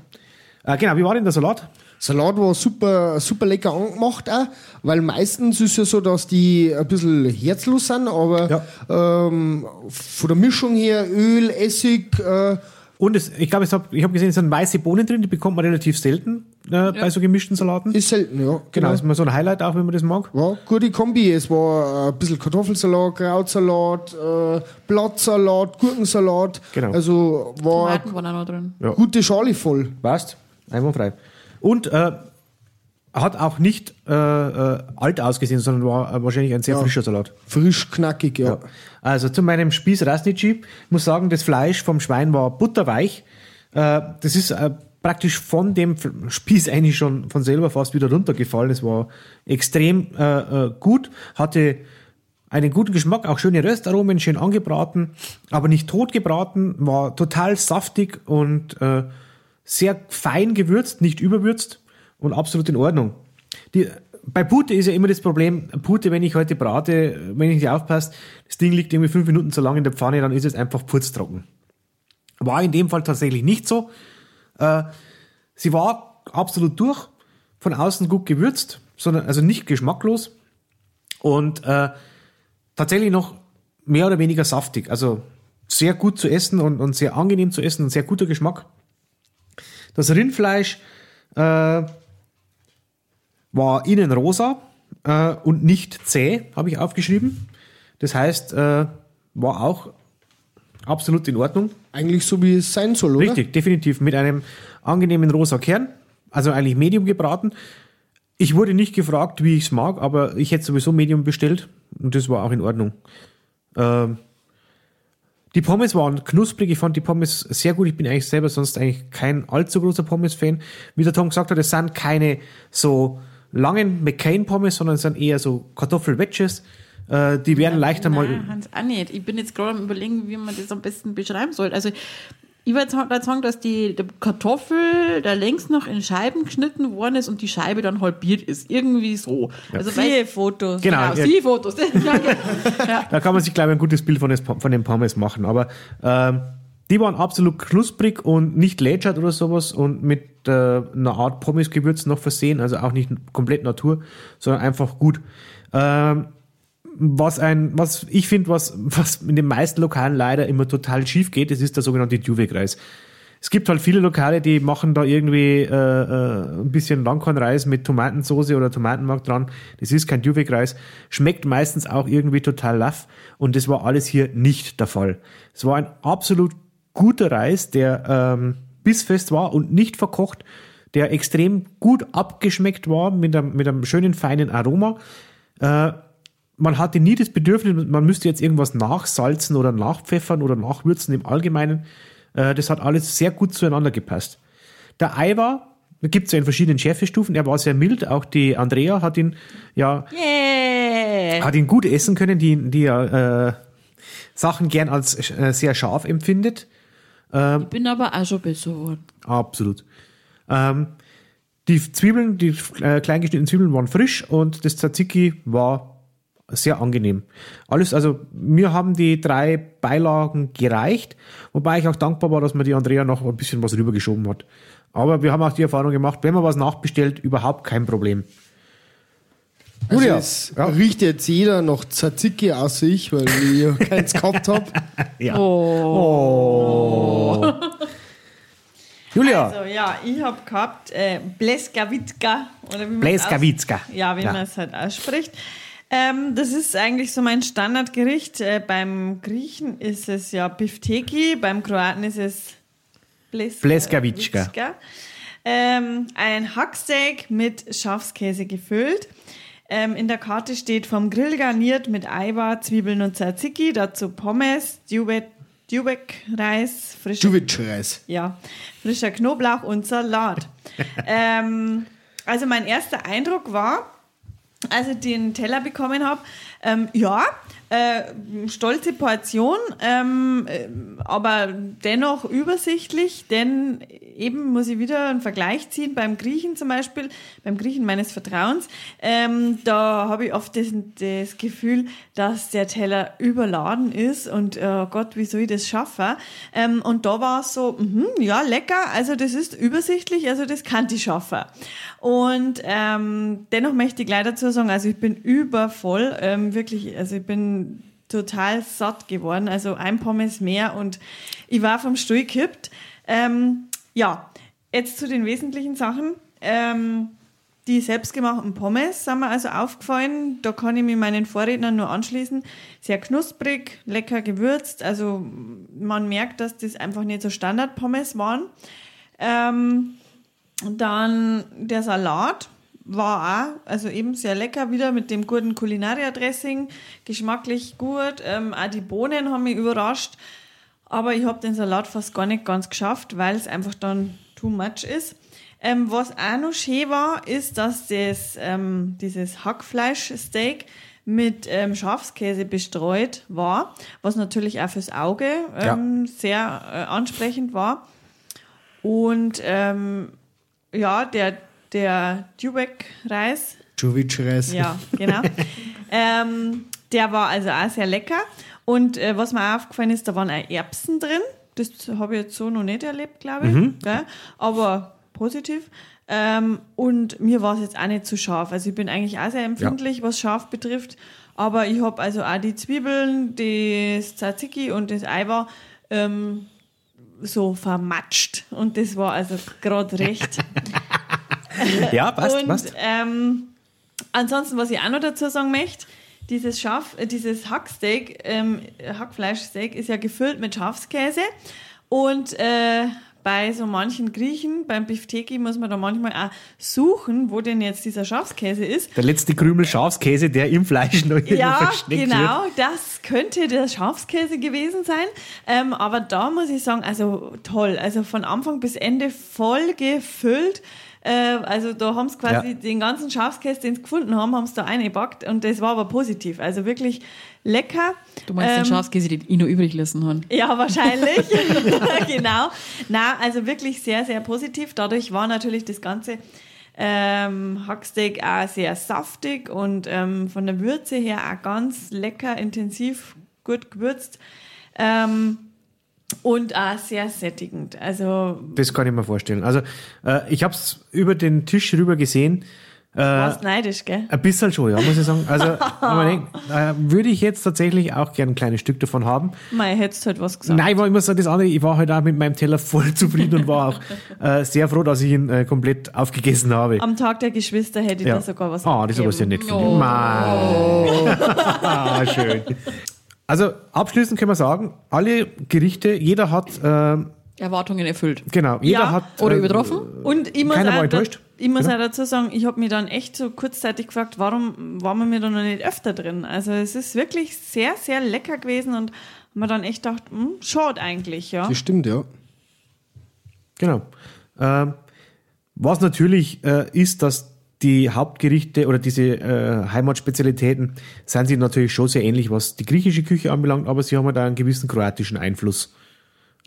Äh, genau, wie war denn der Salat? Salat war super, super lecker angemacht auch, weil meistens ist ja so, dass die ein bisschen herzlos sind, aber ähm, von der Mischung her Öl, Essig, äh, Und es, ich glaube, ich habe ich hab gesehen, es sind weiße Bohnen drin, die bekommt man relativ selten äh, bei so gemischten Salaten. ist selten, ja. genau, ist mal so ein Highlight auch, wenn man das mag. War gute Kombi. Es war ein bisschen Kartoffelsalat, Krautsalat, äh, Blattsalat, Gurkensalat. Genau. Also war Tomaten waren auch noch drin. Ja. gute Schale voll. Passt, einwandfrei. Und äh, hat auch nicht äh, äh, alt ausgesehen, sondern war äh, wahrscheinlich ein sehr frischer Salat. Frisch, knackig, ja. Also zu meinem Spieß Rasnici, ich muss sagen, das Fleisch vom Schwein war butterweich. Äh, das ist äh, praktisch von dem Spieß eigentlich schon von selber fast wieder runtergefallen. Es war extrem gut, hatte einen guten Geschmack, auch schöne Röstaromen, schön angebraten, aber nicht tot gebraten, war total saftig und sehr fein gewürzt, nicht überwürzt und absolut in Ordnung. Die, bei Pute ist ja immer das Problem, Pute, wenn ich heute brate, wenn ich nicht aufpasse, das Ding liegt irgendwie fünf Minuten zu lang in der Pfanne, dann ist es einfach putztrocken. War in dem Fall tatsächlich nicht so. Äh, sie war absolut durch, von außen gut gewürzt, sondern also nicht geschmacklos und äh, tatsächlich noch mehr oder weniger saftig. Also sehr gut zu essen und, und sehr angenehm zu essen und sehr guter Geschmack. Das Rindfleisch äh, war innen rosa äh, und nicht zäh, habe ich aufgeschrieben. Das heißt, äh, war auch absolut in Ordnung. Eigentlich so, wie es sein soll, oder? Richtig, definitiv. Mit einem angenehmen rosa Kern. Also eigentlich Medium gebraten. Ich wurde nicht gefragt, wie ich es mag, aber ich hätte sowieso Medium bestellt und das war auch in Ordnung. Ähm, die Pommes waren knusprig, ich fand die Pommes sehr gut. Ich bin eigentlich selber sonst eigentlich kein allzu großer Pommes-Fan. Wie der Tom gesagt hat, es sind keine so langen McCain-Pommes, sondern es sind eher so Kartoffel-Wedges. Äh, die werden leichter mal. Nein, Hans, auch nicht. Ich bin jetzt gerade am überlegen, wie man das am besten beschreiben soll. Also, ich würde sagen, dass die, die Kartoffel da längst noch in Scheiben geschnitten worden ist und die Scheibe dann halbiert ist. Irgendwie so. Also, weil- Viele Fotos. Genau. Genau, ja. Fotos. ja, ja. ja. Da kann man sich, glaube ich, ein gutes Bild von, des, von den Pommes machen. Aber ähm, die waren absolut knusprig und nicht lätschert oder sowas und mit äh, einer Art Pommesgewürz noch versehen, also auch nicht komplett Natur, sondern einfach gut. Ähm, was ein, was ich finde, was, was in den meisten Lokalen leider immer total schief geht, das ist der sogenannte Duvet-Reis. Es gibt halt viele Lokale, die machen da irgendwie äh, äh, ein bisschen Langkornreis mit Tomatensauce oder Tomatenmark dran. Das ist kein Duvet-Reis. Schmeckt meistens auch irgendwie total laff. Und das war alles hier nicht der Fall. Es war ein absolut guter Reis, der ähm, bissfest war und nicht verkocht, der extrem gut abgeschmeckt war mit einem, mit einem schönen feinen Aroma. Äh, man hatte nie das Bedürfnis, man müsste jetzt irgendwas nachsalzen oder nachpfeffern oder nachwürzen im Allgemeinen. Äh, das hat alles sehr gut zueinander gepasst. Der Ei war, gibt es ja in verschiedenen Schärfestufen, er war sehr mild. Auch die Andrea hat ihn ja Yeah. hat ihn gut essen können, die, die ja äh, Sachen gern als äh, sehr scharf empfindet. Ich bin aber auch schon besser geworden. Absolut. Ähm, die Zwiebeln, die äh, klein geschnittenen Zwiebeln waren frisch und das Tzatziki war sehr angenehm. Alles, also mir haben die drei Beilagen gereicht, wobei ich auch dankbar war, dass mir die Andrea noch ein bisschen was rübergeschoben hat. Aber wir haben auch die Erfahrung gemacht, wenn man was nachbestellt, überhaupt kein Problem. Also Julia, es ja. riecht jetzt jeder noch Tzatziki außer ich, weil ich ja keins gehabt habe. Ja. Oh. Julia, Also ja, ich habe gehabt äh, Bleskavitka. Oder wie man es Bleskavitzka. aus- Ja, wie Ja. man es halt ausspricht. Ähm, das ist eigentlich so mein Standardgericht. Äh, beim Griechen ist es ja Bifteki, beim Kroaten ist es Bleska- Bleskavitzka. Vitzka. Ähm, ein Hacksteak mit Schafskäse gefüllt. Ähm, in der Karte steht vom Grill garniert mit Eiweiß, Zwiebeln und Tzatziki, dazu Pommes, Dubek, Dubek-Reis, frische Juvic-Reis. ja, frischer Knoblauch und Salat. ähm, also mein erster Eindruck war, als ich den Teller bekommen habe, ähm, ja, Äh, stolze Portion, ähm, äh, aber dennoch übersichtlich, denn eben muss ich wieder einen Vergleich ziehen beim Griechen zum Beispiel, beim Griechen meines Vertrauens. Ähm, da habe ich oft das, das Gefühl, dass der Teller überladen ist und oh Gott, wie soll ich das schaffen? Ähm, und da war es so, mh, ja, lecker, also das ist übersichtlich, also das kann ich schaffen. Und ähm, dennoch möchte ich gleich dazu sagen, also ich bin übervoll, ähm, wirklich, also ich bin total satt geworden, also ein Pommes mehr und ich war vom Stuhl gekippt. Ähm, ja, jetzt zu den wesentlichen Sachen. Ähm, die selbstgemachten Pommes sind mir also aufgefallen. Da kann ich mich meinen Vorrednern nur anschließen. Sehr knusprig, lecker gewürzt. Also man merkt, dass das einfach nicht so Standard-Pommes waren. Ähm, dann der Salat war auch, also eben sehr lecker wieder mit dem guten Kulinaria-Dressing, geschmacklich gut. Ähm, auch die Bohnen haben mich überrascht, aber ich habe den Salat fast gar nicht ganz geschafft, weil es einfach dann too much ist. Ähm, was auch noch schön war, ist, dass das, ähm, dieses Hackfleischsteak mit ähm, Schafskäse bestreut war, was natürlich auch fürs Auge ähm, sehr äh, ansprechend war. Und ähm, ja, der, der Dubek-Reis, Jovic-Reis. ja, genau, ähm, der war also auch sehr lecker. Und äh, was mir auch aufgefallen ist, da waren auch Erbsen drin. Das habe ich jetzt so noch nicht erlebt, glaube ich. Gell? Aber positiv. Ähm, und mir war es jetzt auch nicht zu scharf. Also ich bin eigentlich auch sehr empfindlich, was scharf betrifft. Aber ich habe also auch die Zwiebeln, das Tzatziki und das Eiweiß ähm, so vermatscht. Und das war also gerade recht. Ja, passt, und passt. Ähm, ansonsten, was ich auch noch dazu sagen möchte, dieses Schaf, äh, dieses Hacksteak, ähm, Hackfleischsteak ist ja gefüllt mit Schafskäse und äh, bei so manchen Griechen, beim Bifteki muss man da manchmal auch suchen, wo denn jetzt dieser Schafskäse ist. Der letzte Krümel Schafskäse, der im Fleisch noch Ja, versteckt genau, wird. das könnte der Schafskäse gewesen sein. Ähm, aber da muss ich sagen, also toll, also von Anfang bis Ende voll gefüllt. Äh, also da haben sie quasi Ja. den ganzen Schafskäse, den sie gefunden haben, haben sie da eingepackt und das war aber positiv. Also wirklich lecker. Du meinst den Ähm, Schafskäse, den ich noch übrig lassen habe. ja, wahrscheinlich. genau. Na, also wirklich sehr, sehr positiv. Dadurch war natürlich das ganze ähm, Hacksteak auch sehr saftig und ähm, von der Würze her auch ganz lecker, intensiv, gut gewürzt. Ähm, und auch sehr sättigend. Also, Das kann ich mir vorstellen. Also, äh, ich habe es über den Tisch rüber gesehen. Äh, warst neidisch, gell? ein bisschen schon, ja, muss ich sagen. Also, denkt, äh, würde ich jetzt tatsächlich auch gerne ein kleines Stück davon haben. Mei, hättest halt was gesagt. Nein, ich war immer so das andere, ich war halt auch mit meinem Teller voll zufrieden und war auch äh, sehr froh, dass ich ihn äh, komplett aufgegessen habe. Am Tag der Geschwister hätte ich da sogar was Ah, das ist aber sehr nett von dir. Mei. ah, schön. Also, abschließend können wir sagen, alle Gerichte, jeder hat, äh, Erwartungen erfüllt. genau, jeder Ja, hat. Oder äh, übertroffen? Und ich muss, Keiner war auch, da, enttäuscht. ich muss Genau. auch dazu sagen, ich habe mich dann echt so kurzzeitig gefragt, warum waren wir mir da noch nicht öfter drin? Also es ist wirklich sehr, sehr lecker gewesen und man dann echt gedacht, hm, schade eigentlich, ja. Das stimmt, ja. Genau. Ähm, was natürlich äh, ist, dass die Hauptgerichte oder diese äh, Heimatspezialitäten sind sie natürlich schon sehr ähnlich, was die griechische Küche anbelangt, aber sie haben halt auch einen gewissen kroatischen Einfluss.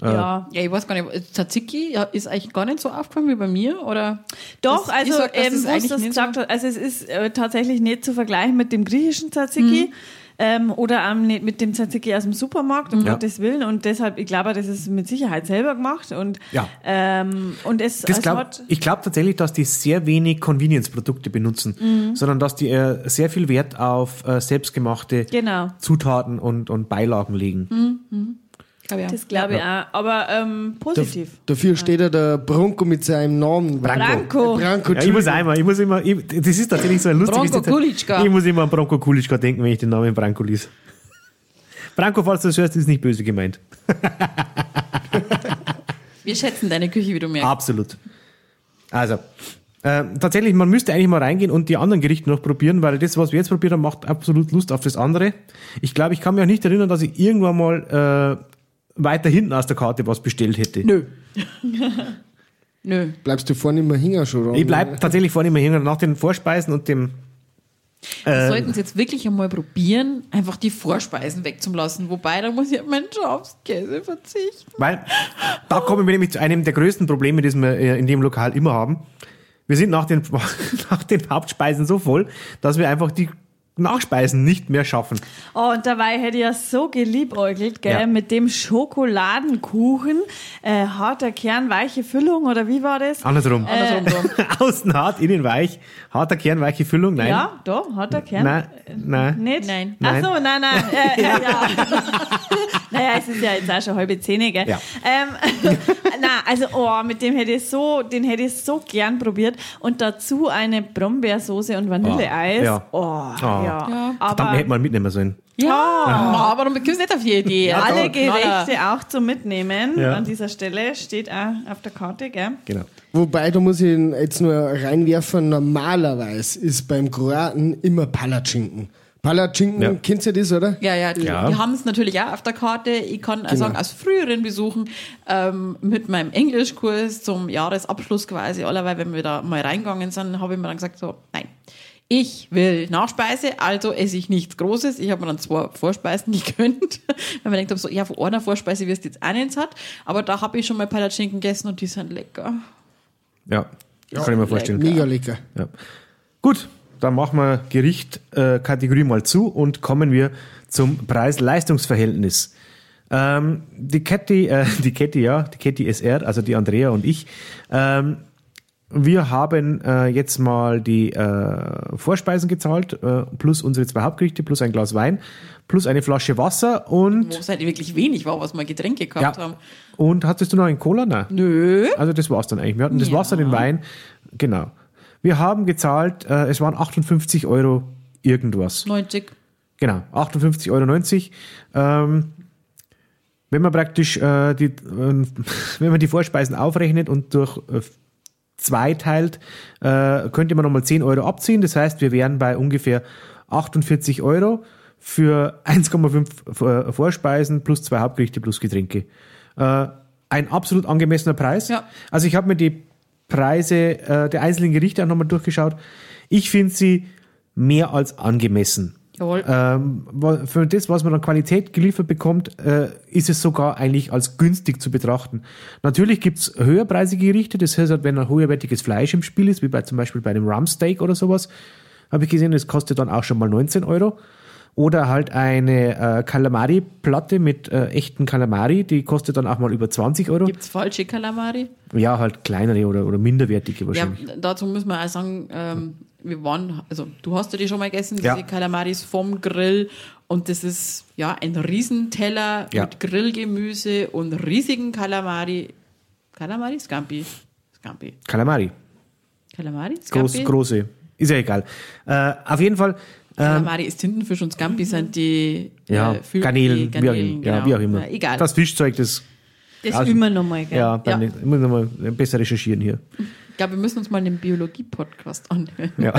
ja. Ja, ich weiß gar nicht, Tzatziki ja, ist eigentlich gar nicht so aufgefallen wie bei mir, oder? Doch, Das- also sag, ähm, das das gesagt so- hat, also es ist äh, tatsächlich nicht zu vergleichen mit dem griechischen Tzatziki. Mhm. Ähm, oder nicht mit dem Tzatziki aus dem Supermarkt, um Ja. Gottes Willen. Und deshalb, ich glaube, das ist mit Sicherheit selber gemacht. Und, Ja. ähm, und es, Das glaub, hat ich glaube tatsächlich, dass die sehr wenig Convenience-Produkte benutzen, Mhm. sondern dass die äh, sehr viel Wert auf äh, selbstgemachte Genau. Zutaten und, und Beilagen legen. Glaub ich auch. Das glaube ich auch. Aber ähm, positiv. Dafür steht ja der Bronco mit seinem Namen. Branko. Branko, Ja, ich muss einmal, ich muss immer, ich, das ist tatsächlich so ein lustiges Branko. Kulitschka. Ich muss immer an Branko Kulitschka denken, wenn ich den Namen Branko lies. Branko, falls du das hörst, ist nicht böse gemeint. Wir schätzen deine Küche, wie du merkst. Absolut. Also, äh, tatsächlich, man müsste eigentlich mal reingehen und die anderen Gerichte noch probieren, weil das, was wir jetzt probiert haben, macht absolut Lust auf das andere. Ich glaube, ich kann mich auch nicht erinnern, dass ich irgendwann mal äh, weiter hinten aus der Karte was bestellt hätte. Nö. Nö. Bleibst du vorne immer hängen schon? oder? Ich bleib tatsächlich vorne immer hängen nach den Vorspeisen und dem Wir sollten es jetzt wirklich einmal probieren, einfach die Vorspeisen wegzulassen. Wobei, da muss ich auf meinen Schafskäse verzichten. Weil da kommen wir nämlich zu einem der größten Probleme, die wir äh, in dem Lokal immer haben. Wir sind nach den, nach den Hauptspeisen so voll, dass wir einfach die Nachspeisen nicht mehr schaffen. Oh, und dabei hätte ich ja so geliebäugelt, gell, Ja. mit dem Schokoladenkuchen, äh, harter Kern, weiche Füllung, oder wie war das? Andersrum. Andersrum. Außen hart, innen weich. Harter Kern, weiche Füllung. Nein. Ja, doch, harter Kern. Nein. Nein. Nicht? Nein. Ach Nein. so, nein, nein. Äh, äh, ja. naja, es ist ja jetzt auch schon halbe Zähne, gell? Ja. Ähm, na, also, oh, mit dem hätte ich so, den hätte ich so gern probiert. Und dazu eine Brombeersoße und Vanilleeis. Oh, ja. Oh, Oh. ja. Ja. Verdammt, Aber wir hätten mal mitnehmen sollen. Ja, aber dann kommst du nicht auf die Idee. Ja, alle doch. Gerichte auch zum Mitnehmen Ja. an dieser Stelle steht auch auf der Karte, gell? Genau. Wobei, da muss ich jetzt nur reinwerfen, normalerweise ist beim Kroaten immer Palatschinken. Palatschinken, Ja. kennst du das, oder? Ja, ja, die, Ja. die haben es natürlich auch auf der Karte. Ich kann auch sagen, aus früheren Besuchen ähm, mit meinem Englischkurs zum Jahresabschluss quasi, allerweil, wenn wir da mal reingegangen sind, habe ich mir dann gesagt, so, nein, ich will Nachspeise, also esse ich nichts Großes. Ich habe mir dann zwei Vorspeisen gegönnt, weil man denkt, so, ja, von einer Vorspeise wirst du jetzt auch nichts hat. Aber da habe ich schon mal Palatschinken gegessen und die sind lecker. Ja, kann ich mir vorstellen. Mega lecker. Ja. Gut, dann machen wir Gericht-Kategorie äh, Kategorie mal zu und kommen wir zum Preis-Leistungs-Verhältnis. Ähm, die Ketty, äh, die Ketty, ja, die Ketty SR, also die Andrea und ich, ähm, wir haben äh, jetzt mal die äh, Vorspeisen gezahlt, äh, plus unsere zwei Hauptgerichte, plus ein Glas Wein, plus eine Flasche Wasser und Wo es halt wirklich wenig war, was wir Getränke gehabt haben. und hattest du noch einen Cola? Nein. Nö. Also das war's dann eigentlich. Wir hatten das Ja. Wasser, den Wein. Genau. Wir haben gezahlt, äh, es waren 58 Euro irgendwas. 90. Genau, 58,90 Euro. Ähm, wenn man praktisch äh, die, äh, wenn man die Vorspeisen aufrechnet und durch äh, zwei teilt, äh, könnte man nochmal 10 Euro abziehen. Das heißt, wir wären bei ungefähr 48 Euro für 1,5 äh, Vorspeisen plus zwei Hauptgerichte plus Getränke. Äh, ein absolut angemessener Preis. Ja. Also ich habe mir die Preise äh, der einzelnen Gerichte auch nochmal durchgeschaut. Ich finde sie mehr als angemessen. Jawohl. Ähm, für das, was man an Qualität geliefert bekommt, äh, ist es sogar eigentlich als günstig zu betrachten. Natürlich gibt's höherpreisige Gerichte, das heißt, wenn ein höherwertiges Fleisch im Spiel ist, wie bei zum Beispiel bei dem Rumsteak oder sowas, habe ich gesehen, das kostet dann auch schon mal 19 Euro. Oder halt eine äh, Calamari-Platte mit äh, echten Calamari, die kostet dann auch mal über 20 Euro. Gibt's falsche Kalamari? Ja, halt kleinere oder, oder minderwertige Ja, wahrscheinlich. dazu muss man auch sagen, ähm, wir waren, also du hast ja die schon mal gegessen, diese Ja. Kalamaris vom Grill und das ist ja ein Riesenteller Ja. mit Grillgemüse und riesigen Kalamari. Kalamari? Scampi. Scampi. Calamari. Kalamari? Groß, Scampi? große. Ist ja egal. Äh, auf jeden Fall. Ähm, Kalamari ist Tintenfisch und Scampi sind die ja, äh, Garnelen, wie, auch, Garnelen, ja, genau. wie auch immer. Ja, egal. Das Fischzeug, das. Das Also- wir nochmal, gell? Ja, Ja. ich muss nochmal besser recherchieren hier. ich glaube, wir müssen uns mal einen Biologie-Podcast anhören. Ja.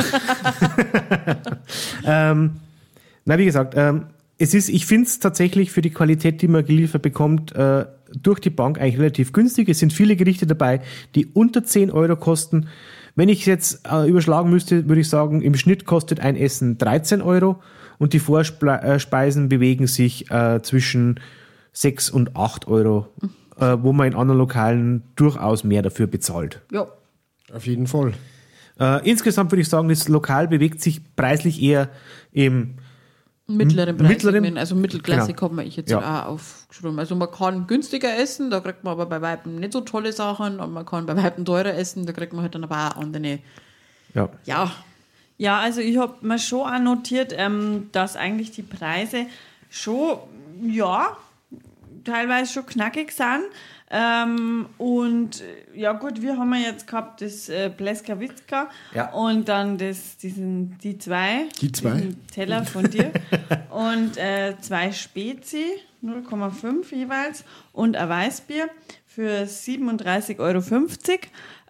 ähm, na, wie gesagt, ähm, es ist, ich finde es tatsächlich für die Qualität, die man geliefert bekommt, äh, durch die Bank eigentlich relativ günstig. Es sind viele Gerichte dabei, die unter 10 Euro kosten. Wenn ich jetzt äh, überschlagen müsste, würde ich sagen, im Schnitt kostet ein Essen 13 Euro und die Vorspeisen bewegen sich äh, zwischen 6 und 8 Euro, äh, wo man in anderen Lokalen durchaus mehr dafür bezahlt. Ja. Auf jeden Fall. Äh, insgesamt würde ich sagen, das Lokal bewegt sich preislich eher im mittleren M- Preis. mittleren- also Mittelklasse Genau. habe ich jetzt Ja. auch aufgeschrieben. Also man kann günstiger essen, da kriegt man aber bei Weitem nicht so tolle Sachen und man kann bei Weitem teurer essen, da kriegt man halt dann aber auch andere, ja, ja, Ja, also ich habe mir schon auch notiert, ähm, dass eigentlich die Preise schon, ja, teilweise schon knackig sind. Ähm, und äh, ja gut, wir haben ja jetzt gehabt das äh, Pleskawitzka Ja. und dann das, diesen, die zwei, Die zwei? Teller von dir und äh, zwei Spezi, 0,5 jeweils und ein Weißbier für 37,50 Euro.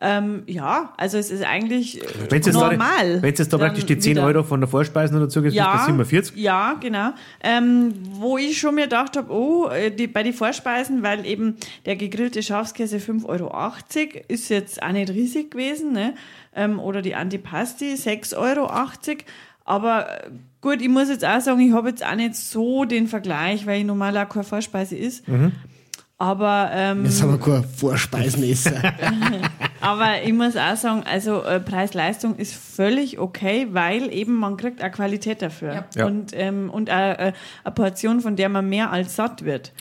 Ähm, ja, also es ist eigentlich äh, Wenn es jetzt, da, normal. wenn's jetzt da Dann praktisch die 10 wieder. Euro von der Vorspeisen dazu gibt, ja, ist das 47. Ja, genau. Ähm, wo ich schon mir gedacht habe, oh, äh, die, bei den Vorspeisen, weil eben der gegrillte Schafskäse 5,80 Euro ist jetzt auch nicht riesig gewesen, ne? Ähm, oder die Antipasti 6,80 Euro. Aber äh, gut, ich muss jetzt auch sagen, ich habe jetzt auch nicht so den Vergleich, weil ich normal auch keine Vorspeise ist. Aber, ähm, Das haben wir kein Vorspeisenesser. aber ich muss auch sagen, also äh, Preis-Leistung ist völlig okay, weil eben man kriegt auch Qualität dafür. Ja. Ja. Und, ähm, und auch, äh, eine Portion, von der man mehr als satt wird.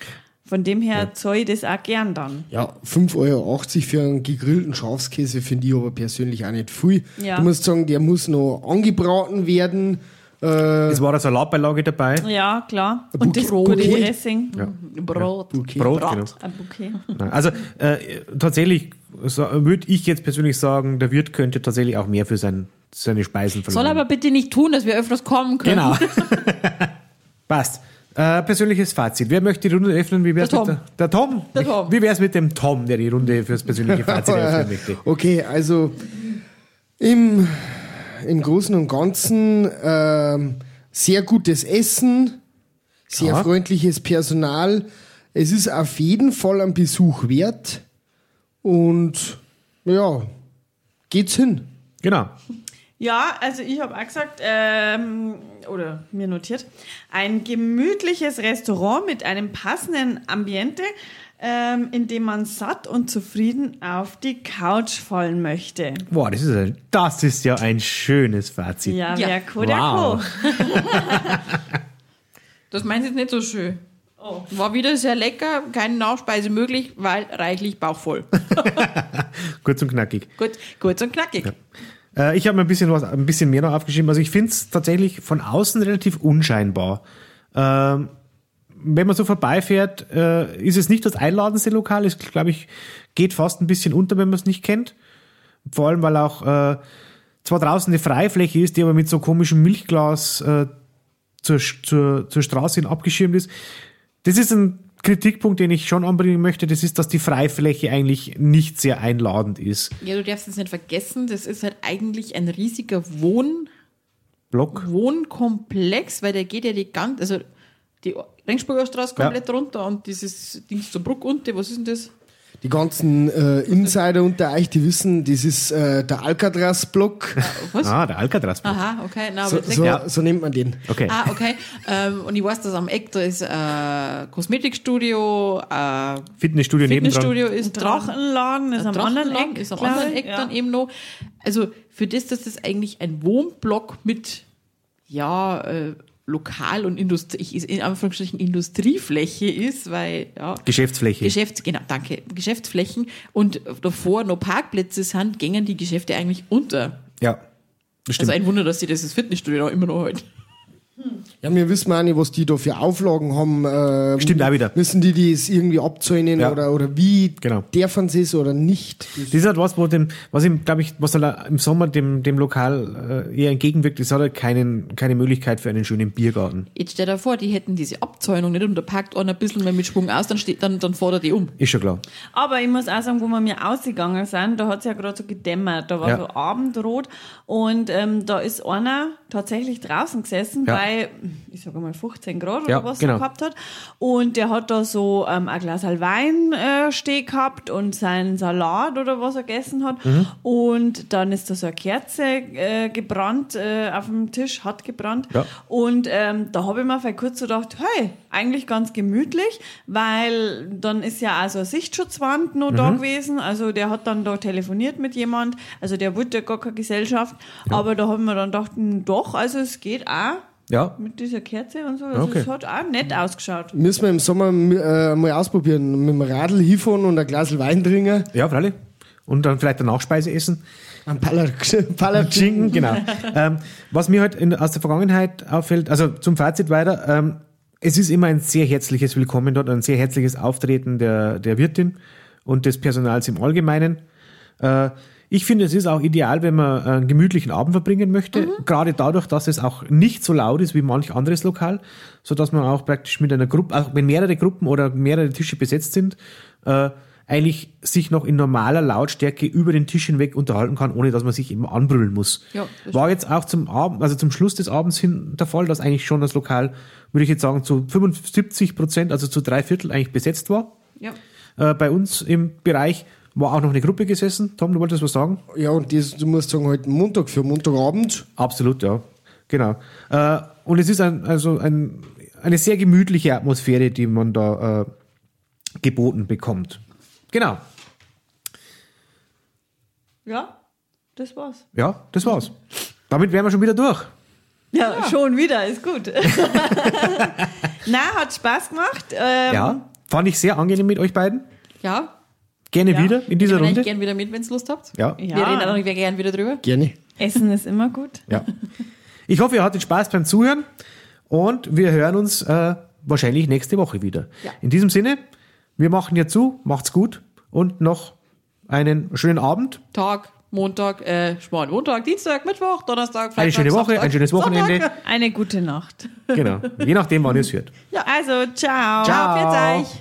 Von dem her zahle ich das auch gern dann. ja, 5,80 Euro für einen gegrillten Schafskäse finde ich aber persönlich auch nicht viel. Ja. Du musst sagen, der muss noch angebraten werden. Äh, Es war eine Salatbeilage dabei. Ja, klar. Ein Und das gute. Dressing. Brot. Bouquet. Brot, Brat. genau. Ein Bouquet. Nein, Also äh, tatsächlich so, würde ich jetzt persönlich sagen, der Wirt könnte tatsächlich auch mehr für sein, seine Speisen verlangen. Soll aber bitte nicht tun, dass wir öfters kommen können. Genau. Passt. Äh, persönliches Fazit. Wer möchte die Runde öffnen? Wie wär's Der mit Tom. der, der Tom? Der Tom. Wie wär's mit dem Tom, der die Runde fürs persönliche Fazit öffnen möchte? Okay, also im, im Großen und Ganzen ähm, sehr gutes Essen, sehr Ja. freundliches Personal. Es ist auf jeden Fall ein Besuch wert und ja, geht's hin. Genau. Ja, also ich habe auch gesagt, ähm, oder mir notiert, ein gemütliches Restaurant mit einem passenden Ambiente, ähm, in dem man satt und zufrieden auf die Couch fallen möchte. Boah, das ist, ein, das ist ja ein schönes Fazit. Ja, Ja. der Wow. Das meint jetzt nicht so schön. Oh. War wieder sehr lecker, keine Nachspeise möglich, weil reichlich bauchvoll. Kurz und knackig. Gut, kurz und knackig. Äh, ich habe mir ein bisschen was, ein bisschen mehr noch aufgeschrieben. Also ich finde es tatsächlich von außen relativ unscheinbar. Ähm, wenn man so vorbeifährt, äh, ist es nicht das einladendste Lokal. Es, glaube ich, geht fast ein bisschen unter, wenn man es nicht kennt. Vor allem, weil auch äh, zwar draußen eine Freifläche ist, die aber mit so komischem Milchglas äh, zur, zur, zur Straße hin abgeschirmt ist. Das ist ein Kritikpunkt, den ich schon anbringen möchte. Das ist, dass die Freifläche eigentlich nicht sehr einladend ist. Ja, du darfst es nicht vergessen, das ist halt eigentlich ein riesiger Wohn Block. Wohnkomplex, weil der geht ja die ganze, also die Ringsburger Straße Ja. komplett runter und dieses Ding zur Bruck unten, was ist denn das? Die ganzen äh, Insider unter euch, die wissen, das ist äh, der Alcatraz-Block. Was? Ah, der Alcatraz. Aha, okay. Na, So, so, Ja. so nennt man den. Okay. Ah, okay. Ähm, und ich weiß, dass am Eck da ist äh, Kosmetikstudio, äh, Fitnessstudio, Fitnessstudio ist. Drachenladen ist am anderen Drachenladen Eck. ist am anderen Eck ja. dann eben noch. Also für das, dass das eigentlich ein Wohnblock mit ja äh, Lokal und Industrie, in Anführungsstrichen Industriefläche ist, weil ja Geschäftsfläche. Geschäfts, genau, danke, Geschäftsflächen und davor noch Parkplätze sind, gingen die Geschäfte eigentlich unter. ja, das stimmt. Also ein Wunder, dass sie dieses Fitnessstudio noch immer noch halten. Ja, wir wissen auch nicht, was die da für Auflagen haben. Äh, Stimmt auch wieder. Müssen die das irgendwie abzäunen Ja. oder, oder wie Genau. dürfen sie es oder nicht? Das Das ist halt was, wo dem, was ihm, glaube ich, was im Sommer dem, dem Lokal äh, eher entgegenwirkt, es hat halt keinen, keine Möglichkeit für einen schönen Biergarten. Jetzt stell dir vor, die hätten diese Abzäunung nicht und da packt einer ein bisschen mehr mit Schwung aus, dann steht, dann, dann fordert die um. Ist schon klar. Aber ich muss auch sagen, wo wir mir ausgegangen sind, da hat es ja gerade so gedämmert. Da war Ja. so Abendrot und ähm, da ist einer tatsächlich draußen gesessen Ja. Bei, ich sage mal 15 Grad Ja, oder was genau. er gehabt hat. Und der hat da so ähm, ein Glas Wein äh, stehen gehabt und seinen Salat oder was er gegessen hat. Mhm. Und dann ist da so eine Kerze äh, gebrannt äh, auf dem Tisch, hat gebrannt. Ja. Und ähm, da habe ich mir vielleicht kurz so gedacht, hey, eigentlich ganz gemütlich, weil dann ist ja auch so eine Sichtschutzwand noch Mhm. da gewesen. Also der hat dann da telefoniert mit jemand, also der wollte gar keine Gesellschaft. Aber da haben wir dann gedacht, hm, doch, also es geht auch Ja, mit dieser Kerze und so. Also Okay. es hat auch nett ausgeschaut. müssen wir im Sommer äh, mal ausprobieren. Mit dem Radl hinfahren und ein Glas Wein trinken. ja, freilich. Und dann vielleicht eine Nachspeise essen. Ein Palatschinken. Schinken, genau. ähm, was mir halt in, aus der Vergangenheit auffällt, also zum Fazit weiter, ähm, es ist immer ein sehr herzliches Willkommen dort, ein sehr herzliches Auftreten der, der Wirtin und des Personals im Allgemeinen. Äh, ich finde, es ist auch ideal, wenn man einen gemütlichen Abend verbringen möchte, gerade dadurch, dass es auch nicht so laut ist wie manch anderes Lokal, so dass man auch praktisch mit einer Gruppe, auch wenn mehrere Gruppen oder mehrere Tische besetzt sind, äh, eigentlich sich noch in normaler Lautstärke über den Tisch hinweg unterhalten kann, ohne dass man sich eben anbrüllen muss. Ja, War jetzt auch zum Abend, also zum Schluss des Abends hin der Fall, dass eigentlich schon das Lokal, würde ich jetzt sagen, zu 75 Prozent, also zu drei Viertel eigentlich besetzt war. Ja. Äh, bei uns im Bereich war auch noch eine Gruppe gesessen. Tom, du wolltest was sagen? Ja, und das, du musst sagen, heute Montag für Montagabend. Absolut, ja. Genau. Äh, und es ist ein, also ein, eine sehr gemütliche Atmosphäre, die man da äh, geboten bekommt. Genau. Ja, das war's. Ja, das war's. Damit wären wir schon wieder durch. Ja, schon wieder, ist gut. Na, hat Spaß gemacht. Ähm, Ja. Fand ich sehr angenehm mit euch beiden. Ja, Gerne Ja. wieder in dieser Runde. eigentlich gern wieder mit, wenn ihr Lust habt. Ja. Ja. Wir reden auch noch gern wieder drüber. Gerne. Essen ist immer gut. ja. Ich hoffe, ihr hattet Spaß beim Zuhören und wir hören uns äh, wahrscheinlich nächste Woche wieder. Ja. In diesem Sinne, wir machen hier zu, macht's gut und noch einen schönen Abend, Tag, Montag, äh, Schmarrn, Montag, Dienstag, Mittwoch, Donnerstag, Freitag, eine schöne Woche, Samstag, ein schönes Wochenende. Sonntag. Eine gute Nacht. Genau. Je nachdem, wann ihr es hört. Also, ciao. Ciao. Auf.